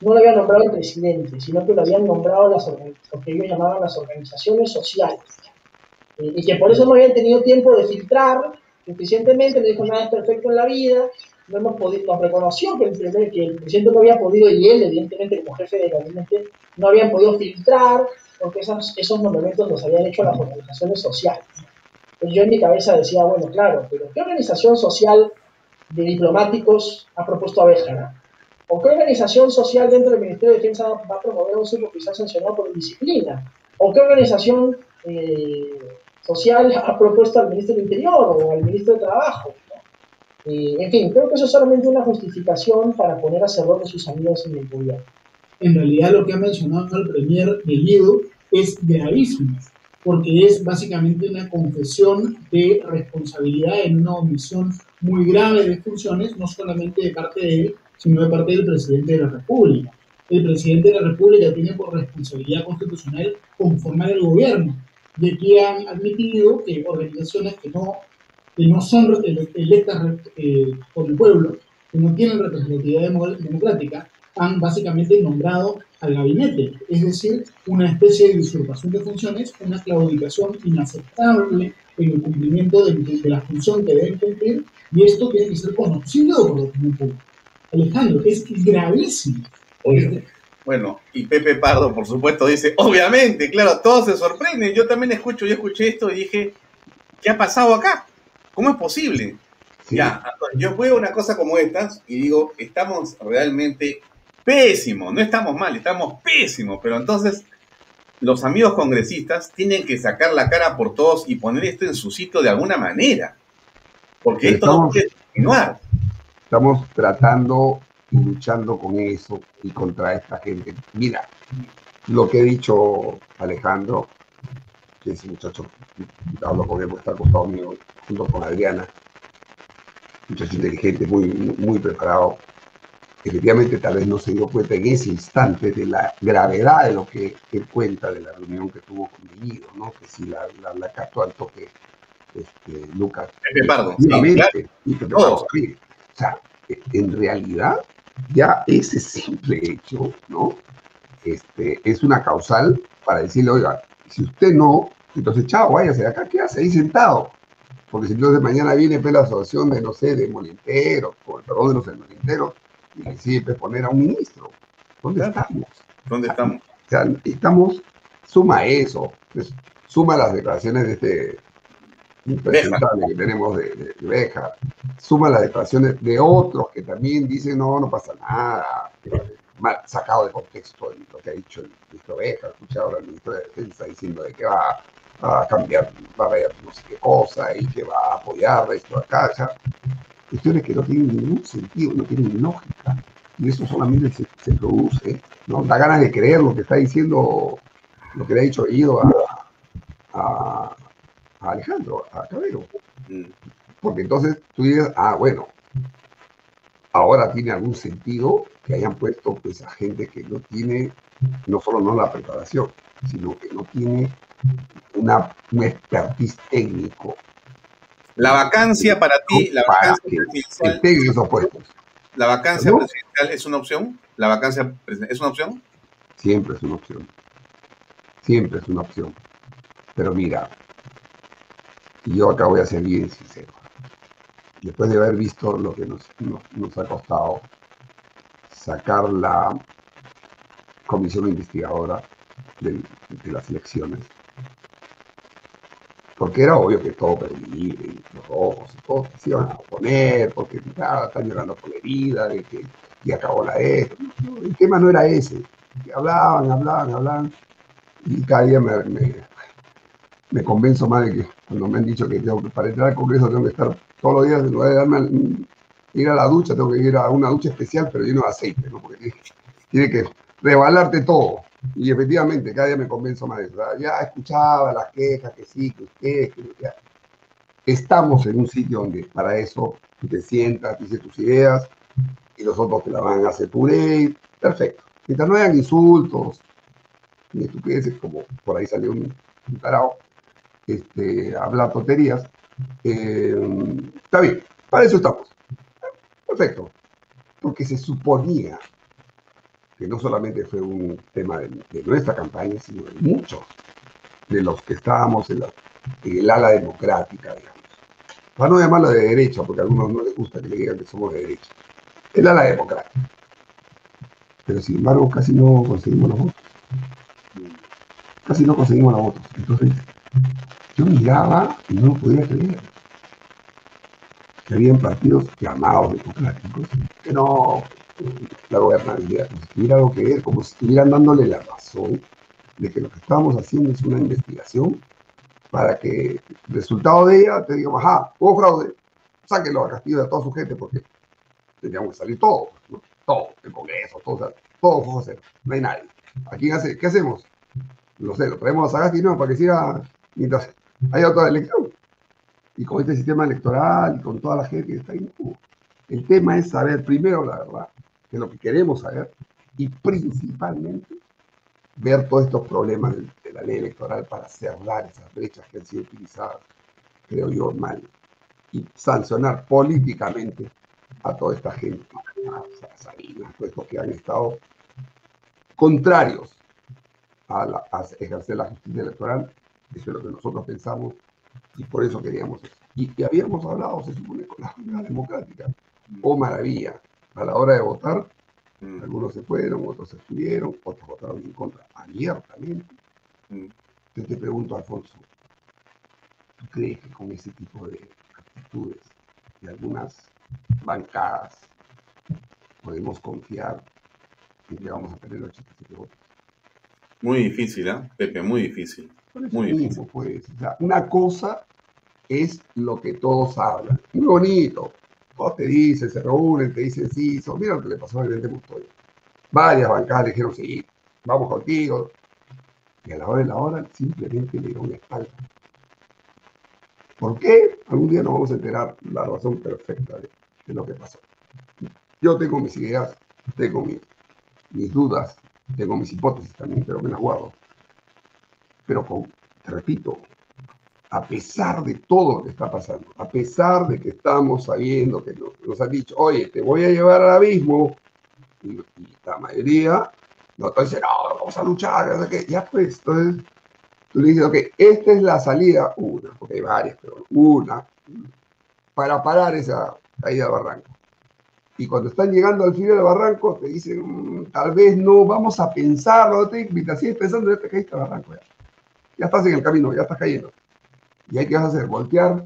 no lo había nombrado el presidente, sino que lo habían nombrado las lo que ellos llamaban las organizaciones sociales. Eh, y que por eso no habían tenido tiempo de filtrar suficientemente, le dijo nada es perfecto en la vida, no hemos podido, nos reconoció que el, que el presidente no había podido, y él, evidentemente, como jefe de gabinete, no habían podido filtrar porque esos, esos nombramientos los habían hecho las organizaciones sociales. Entonces yo en mi cabeza decía, bueno, claro, pero ¿qué organización social de diplomáticos ha propuesto a Béjara? ¿O qué organización social dentro del Ministerio de Defensa va a promover un supervisor sancionado por indisciplina? ¿O qué organización eh, social ha propuesto al ministro del Interior o al ministro de Trabajo? Eh, en fin, creo que eso es solamente una justificación para poner a cerrar de sus amigos en el gobierno en realidad lo que ha mencionado el Premier Bellido es gravísimo, porque es básicamente una confesión de responsabilidad en una omisión muy grave de funciones, no solamente de parte de él, sino de parte del presidente de la República. el presidente de la República tiene por responsabilidad constitucional conformar el gobierno. Y aquí han admitido que organizaciones que no, que no son electas eh, por el pueblo, que no tienen representatividad democrática, han básicamente nombrado al gabinete, es decir, una especie de usurpación de funciones, una claudicación inaceptable en el cumplimiento de, de, la función que deben cumplir, y esto tiene que ser conocido por la opinión pública. Alejandro, es gravísimo. Bueno, y Pepe Pardo, por supuesto, dice, obviamente, claro, todos se sorprenden. Yo también escucho, yo escuché esto y dije, ¿qué ha pasado acá? ¿Cómo es posible? Ya, yo veo una cosa como estas y digo, estamos realmente pésimos, no estamos mal, estamos pésimos, pero entonces los amigos congresistas tienen que sacar la cara por todos y poner esto en su sitio de alguna manera, porque esto no puede continuar. Estamos tratando y luchando con eso y contra esta gente. Mira, lo que he dicho Alejandro, que ese muchacho, hablo con él, está acostado mío, junto con Adriana, muchacho inteligente, muy, muy preparado. Efectivamente, tal vez no se dio cuenta en ese instante de la gravedad de lo que él cuenta de la reunión que tuvo con Guido, ¿no? Que si la, la, la captó al toque este, Lucas. Pepe Pardo. Sí, claro. y Pepe Pardo, o sea, en realidad, ya ese simple hecho, ¿no? Este, es una causal para decirle, oiga, si usted no, entonces chao, váyase de acá, ¿qué hace ahí sentado? Porque si entonces mañana viene pues, la asociación de, no sé, de molinteros, por el perdón de los molinteros, y decide poner a un ministro. ¿Dónde estamos? ¿Dónde estamos? O sea, estamos, suma eso, pues, suma las declaraciones de este impresentable que tenemos de, de, suma las declaraciones de otros que también dicen, no, no pasa nada, sacado de contexto lo que ha dicho el ministro Beja, escuchado al ministro de Defensa diciendo de que va a cambiar, va a ver no sé qué cosa y que va a apoyar esto acá, ya. Cuestiones que no tienen ningún sentido, no tienen lógica. Y eso solamente se, produce, ¿no? Da ganas de creer lo que está diciendo, lo que le ha dicho Ido a, a Alejandro, a Cabero. Porque entonces tú dices, ah, bueno, ahora tiene algún sentido que hayan puesto pues a gente que no tiene, no solo no la preparación, sino que no tiene una, un expertise técnico. La vacancia para ti, la vacancia presidencial, la vacancia ¿No? presidencial es una opción. La vacancia presidencial es una opción. Siempre es una opción. Siempre es una opción. Pero mira, y yo acá voy a ser bien sincero. Después de haber visto lo que nos, nos, ha costado sacar la comisión investigadora de las elecciones, porque era obvio que todo perdible, y los rojos y todos se iban a oponer, porque ah, están llorando por la herida, de que ya acabó la esto. El tema no era ese. Hablaban, hablaban, hablaban, y cada día me, me, me convenzo más de que cuando me han dicho que para entrar al Congreso tengo que estar todos los días, en lugar de darme ir a la ducha, tengo que ir a una ducha especial, pero lleno de aceite, ¿no? Porque tiene, que rebalarte todo. Y efectivamente, cada día me convenzo más de eso. Ya escuchaba las quejas, que sí, que ustedes, que ya. Estamos en un sitio donde para eso tú te sientas, dices tus ideas, y los otros te la van a hacer puré. Perfecto. Mientras no hayan insultos, ni estupideces, como por ahí salió un, un este, hablar tonterías, eh, está bien, para eso estamos. Perfecto. Porque se suponía que no solamente fue un tema de, nuestra campaña, sino de muchos de los que estábamos en, el ala democrática, digamos. Para no llamarla de derecha, porque a algunos no les gusta que le digan que somos de derecha. El ala democrática. Pero sin embargo, casi no conseguimos los votos. Casi no conseguimos los votos. Entonces, yo miraba y no podía creer. Que habían partidos llamados democráticos que no, la gobernabilidad, pues, tuviera algo que ver, como si estuvieran dándole la razón de que lo que estamos haciendo es una investigación para que el resultado de ella te digamos, ajá, hubo fraude, sáquenlo a Castillo y a toda su gente porque teníamos que salir todos, ¿no? todo, el Congreso, todo, todo fue no hay nadie. ¿A quién hace? ¿Qué hacemos? No sé, lo traemos a Sagasti, ¿no? Para que siga mientras haya otra elección. Y con este sistema electoral y con toda la gente que está ahí, no. El tema es saber primero la verdad, que es lo que queremos saber, y principalmente ver todos estos problemas de la ley electoral para cerrar esas brechas que han sido utilizadas, creo yo, mal, y sancionar políticamente a toda esta gente, a Salinas, todos estos que han estado contrarios a, la- a ejercer la justicia electoral, eso es lo que nosotros pensamos y por eso queríamos eso. Y, y habíamos hablado, se supone, con la Junta Democrática. Oh, maravilla. A la hora de votar, Mm, algunos se fueron, otros se estuvieron, otros votaron en contra abiertamente. mm. Yo te pregunto, Alfonso, ¿tú crees que con ese tipo de actitudes de algunas bancadas podemos confiar en que vamos a tener 87 votos? Muy difícil, ¿ah? Pepe, muy difícil. Por eso Muy mismo, pues. O sea, una cosa es lo que todos hablan. Muy bonito. Todos te dicen, se reúnen, te dicen sí. so- Mira lo que le pasó al presidente Montoya. Varias bancadas le dijeron sí, vamos contigo. Y a la hora de la hora simplemente le dieron la espalda. ¿Por qué? Algún día nos vamos a enterar la razón perfecta de, de lo que pasó. Yo tengo mis ideas, tengo mis, mis dudas, tengo mis hipótesis también, pero me las guardo. Pero te repito, a pesar de todo lo que está pasando, a pesar de que estamos sabiendo que nos, nos han dicho, oye, te voy a llevar al abismo, y, la mayoría nos dice, no, vamos a luchar, no ya pues, entonces tú le dices, ok, esta es la salida, una, porque hay varias, pero una, para parar esa caída del barranco. Y cuando están llegando al final del barranco, te dicen, "Mm, tal vez no, vamos a pensarlo, te invitas, sigues pensando, ya te caíste al barranco, ya. Ya estás en el camino, ya estás cayendo. ¿Y ahí qué vas a hacer? ¿Voltear?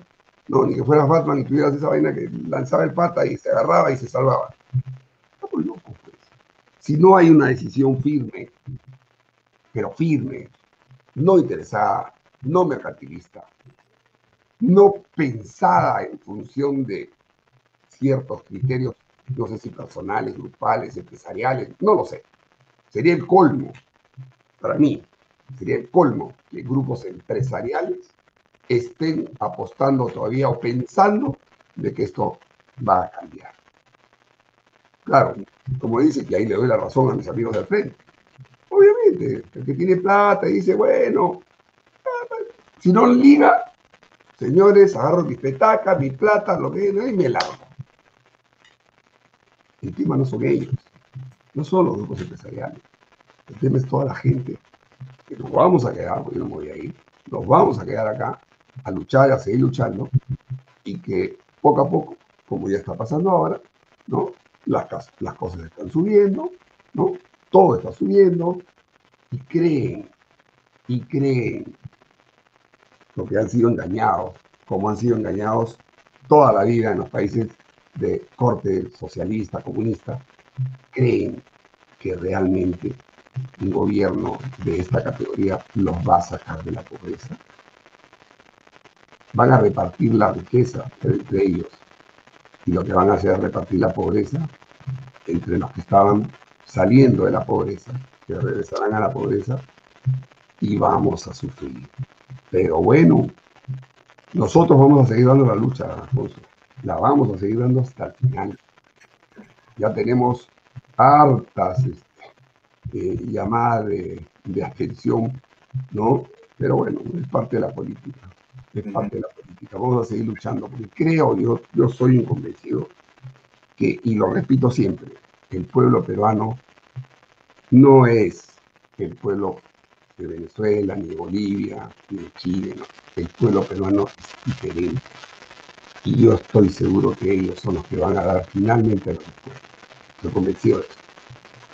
No, ni que fueras Batman y tuvieras esa vaina que lanzaba el pata y se agarraba y se salvaba. Estamos locos, pues. Si no hay una decisión firme, pero firme, no interesada, no mercantilista, no pensada en función de ciertos criterios, no sé si personales, grupales, empresariales, no lo sé. Sería el colmo, para mí, sería el colmo que grupos empresariales estén apostando todavía o pensando de que esto va a cambiar. Claro, como dice, que ahí le doy la razón a mis amigos del frente. Obviamente, el que tiene plata y dice, bueno, si no liga, señores, agarro mi petaca, mi plata, lo que y me largo. El tema no son ellos, no son los grupos empresariales. El tema es toda la gente nos vamos a quedar, porque no voy a ir, nos vamos a quedar acá a luchar, a seguir luchando, y que poco a poco, como ya está pasando ahora, ¿no? Las, las cosas están subiendo, ¿no? Todo está subiendo, y creen, y creen lo que han sido engañados, como han sido engañados toda la vida en los países de corte socialista, comunista, creen que realmente un gobierno de esta categoría los va a sacar de la pobreza. Van a repartir la riqueza entre ellos y lo que van a hacer es repartir la pobreza entre los que estaban saliendo de la pobreza, que regresarán a la pobreza y vamos a sufrir. Pero bueno, nosotros vamos a seguir dando la lucha, Alfonso. La vamos a seguir dando hasta el final. Ya tenemos hartas este, eh, llamadas de, de abstención, ¿no? Pero bueno, es parte de la política. Es parte de la política. Vamos a seguir luchando, porque creo, yo, yo soy un convencido que, y lo repito siempre, el pueblo peruano no es el pueblo de Venezuela, ni de Bolivia, ni de Chile, no. El pueblo peruano es diferente. Y yo estoy seguro que ellos son los que van a dar finalmente la respuesta. Estoy convencido de eso.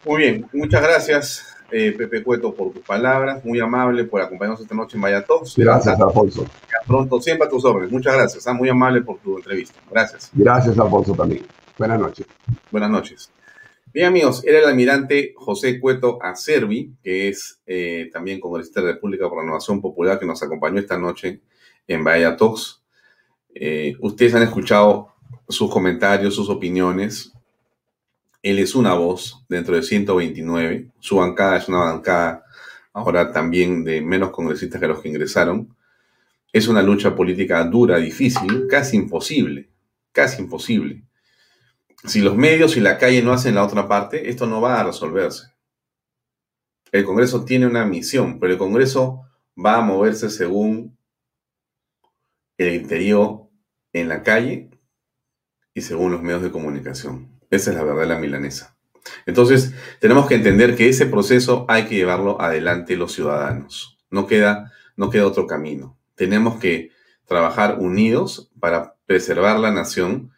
Muy bien, muchas gracias, eh, Pepe Cueto, por tus palabras. Muy amable por acompañarnos esta noche en Vaya Talks. Gracias, Alfonso. Hasta pronto, siempre a tus órdenes. Muchas gracias. ah, Muy amable por tu entrevista. Gracias. Gracias, Alfonso, también. Buenas noches. Buenas noches. Bien, amigos, era el almirante José Cueto Acerbi, que es eh, también congresista de la República por la Renovación Popular, que nos acompañó esta noche en Bahía Talks. Eh, ustedes han escuchado sus comentarios, sus opiniones. Él es una voz dentro de 129. Su bancada es una bancada ahora también de menos congresistas que los que ingresaron. Es una lucha política dura, difícil, casi imposible, casi imposible. si los medios y la calle no hacen la otra parte, esto no va a resolverse. El Congreso tiene una misión, pero el Congreso va a moverse según el interior en la calle y según los medios de comunicación. Esa es la verdad de la milanesa. Entonces, tenemos que entender que ese proceso hay que llevarlo adelante los ciudadanos. No queda, no queda otro camino. Tenemos que trabajar unidos para preservar la nación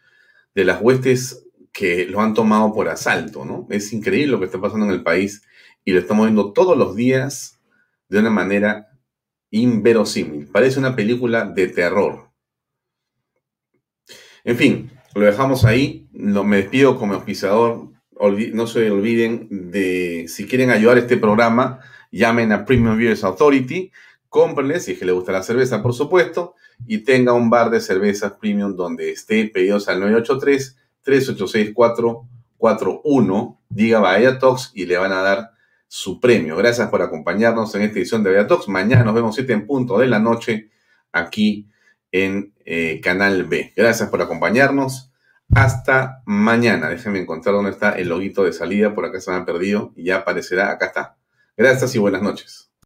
de las huestes que lo han tomado por asalto, ¿no? Es increíble lo que está pasando en el país y lo estamos viendo todos los días de una manera inverosímil. Parece una película de terror. En fin, lo dejamos ahí. No, me despido como auspiciador. no se olviden de, si quieren ayudar a este programa, llamen a Premium Beers Authority, cómprenle, si es que les gusta la cerveza, por supuesto, y tenga un bar de cervezas premium donde esté pedidos al 983-386-441, diga Bahía Talks y le van a dar su premio. Gracias por acompañarnos en esta edición de Bahía Talks. Mañana nos vemos 7 en punto de la noche aquí en eh, Canal B. Gracias por acompañarnos. Hasta mañana. Déjenme encontrar dónde está el loguito de salida. Por acá se me ha perdido y ya aparecerá. Acá está. Gracias y buenas noches.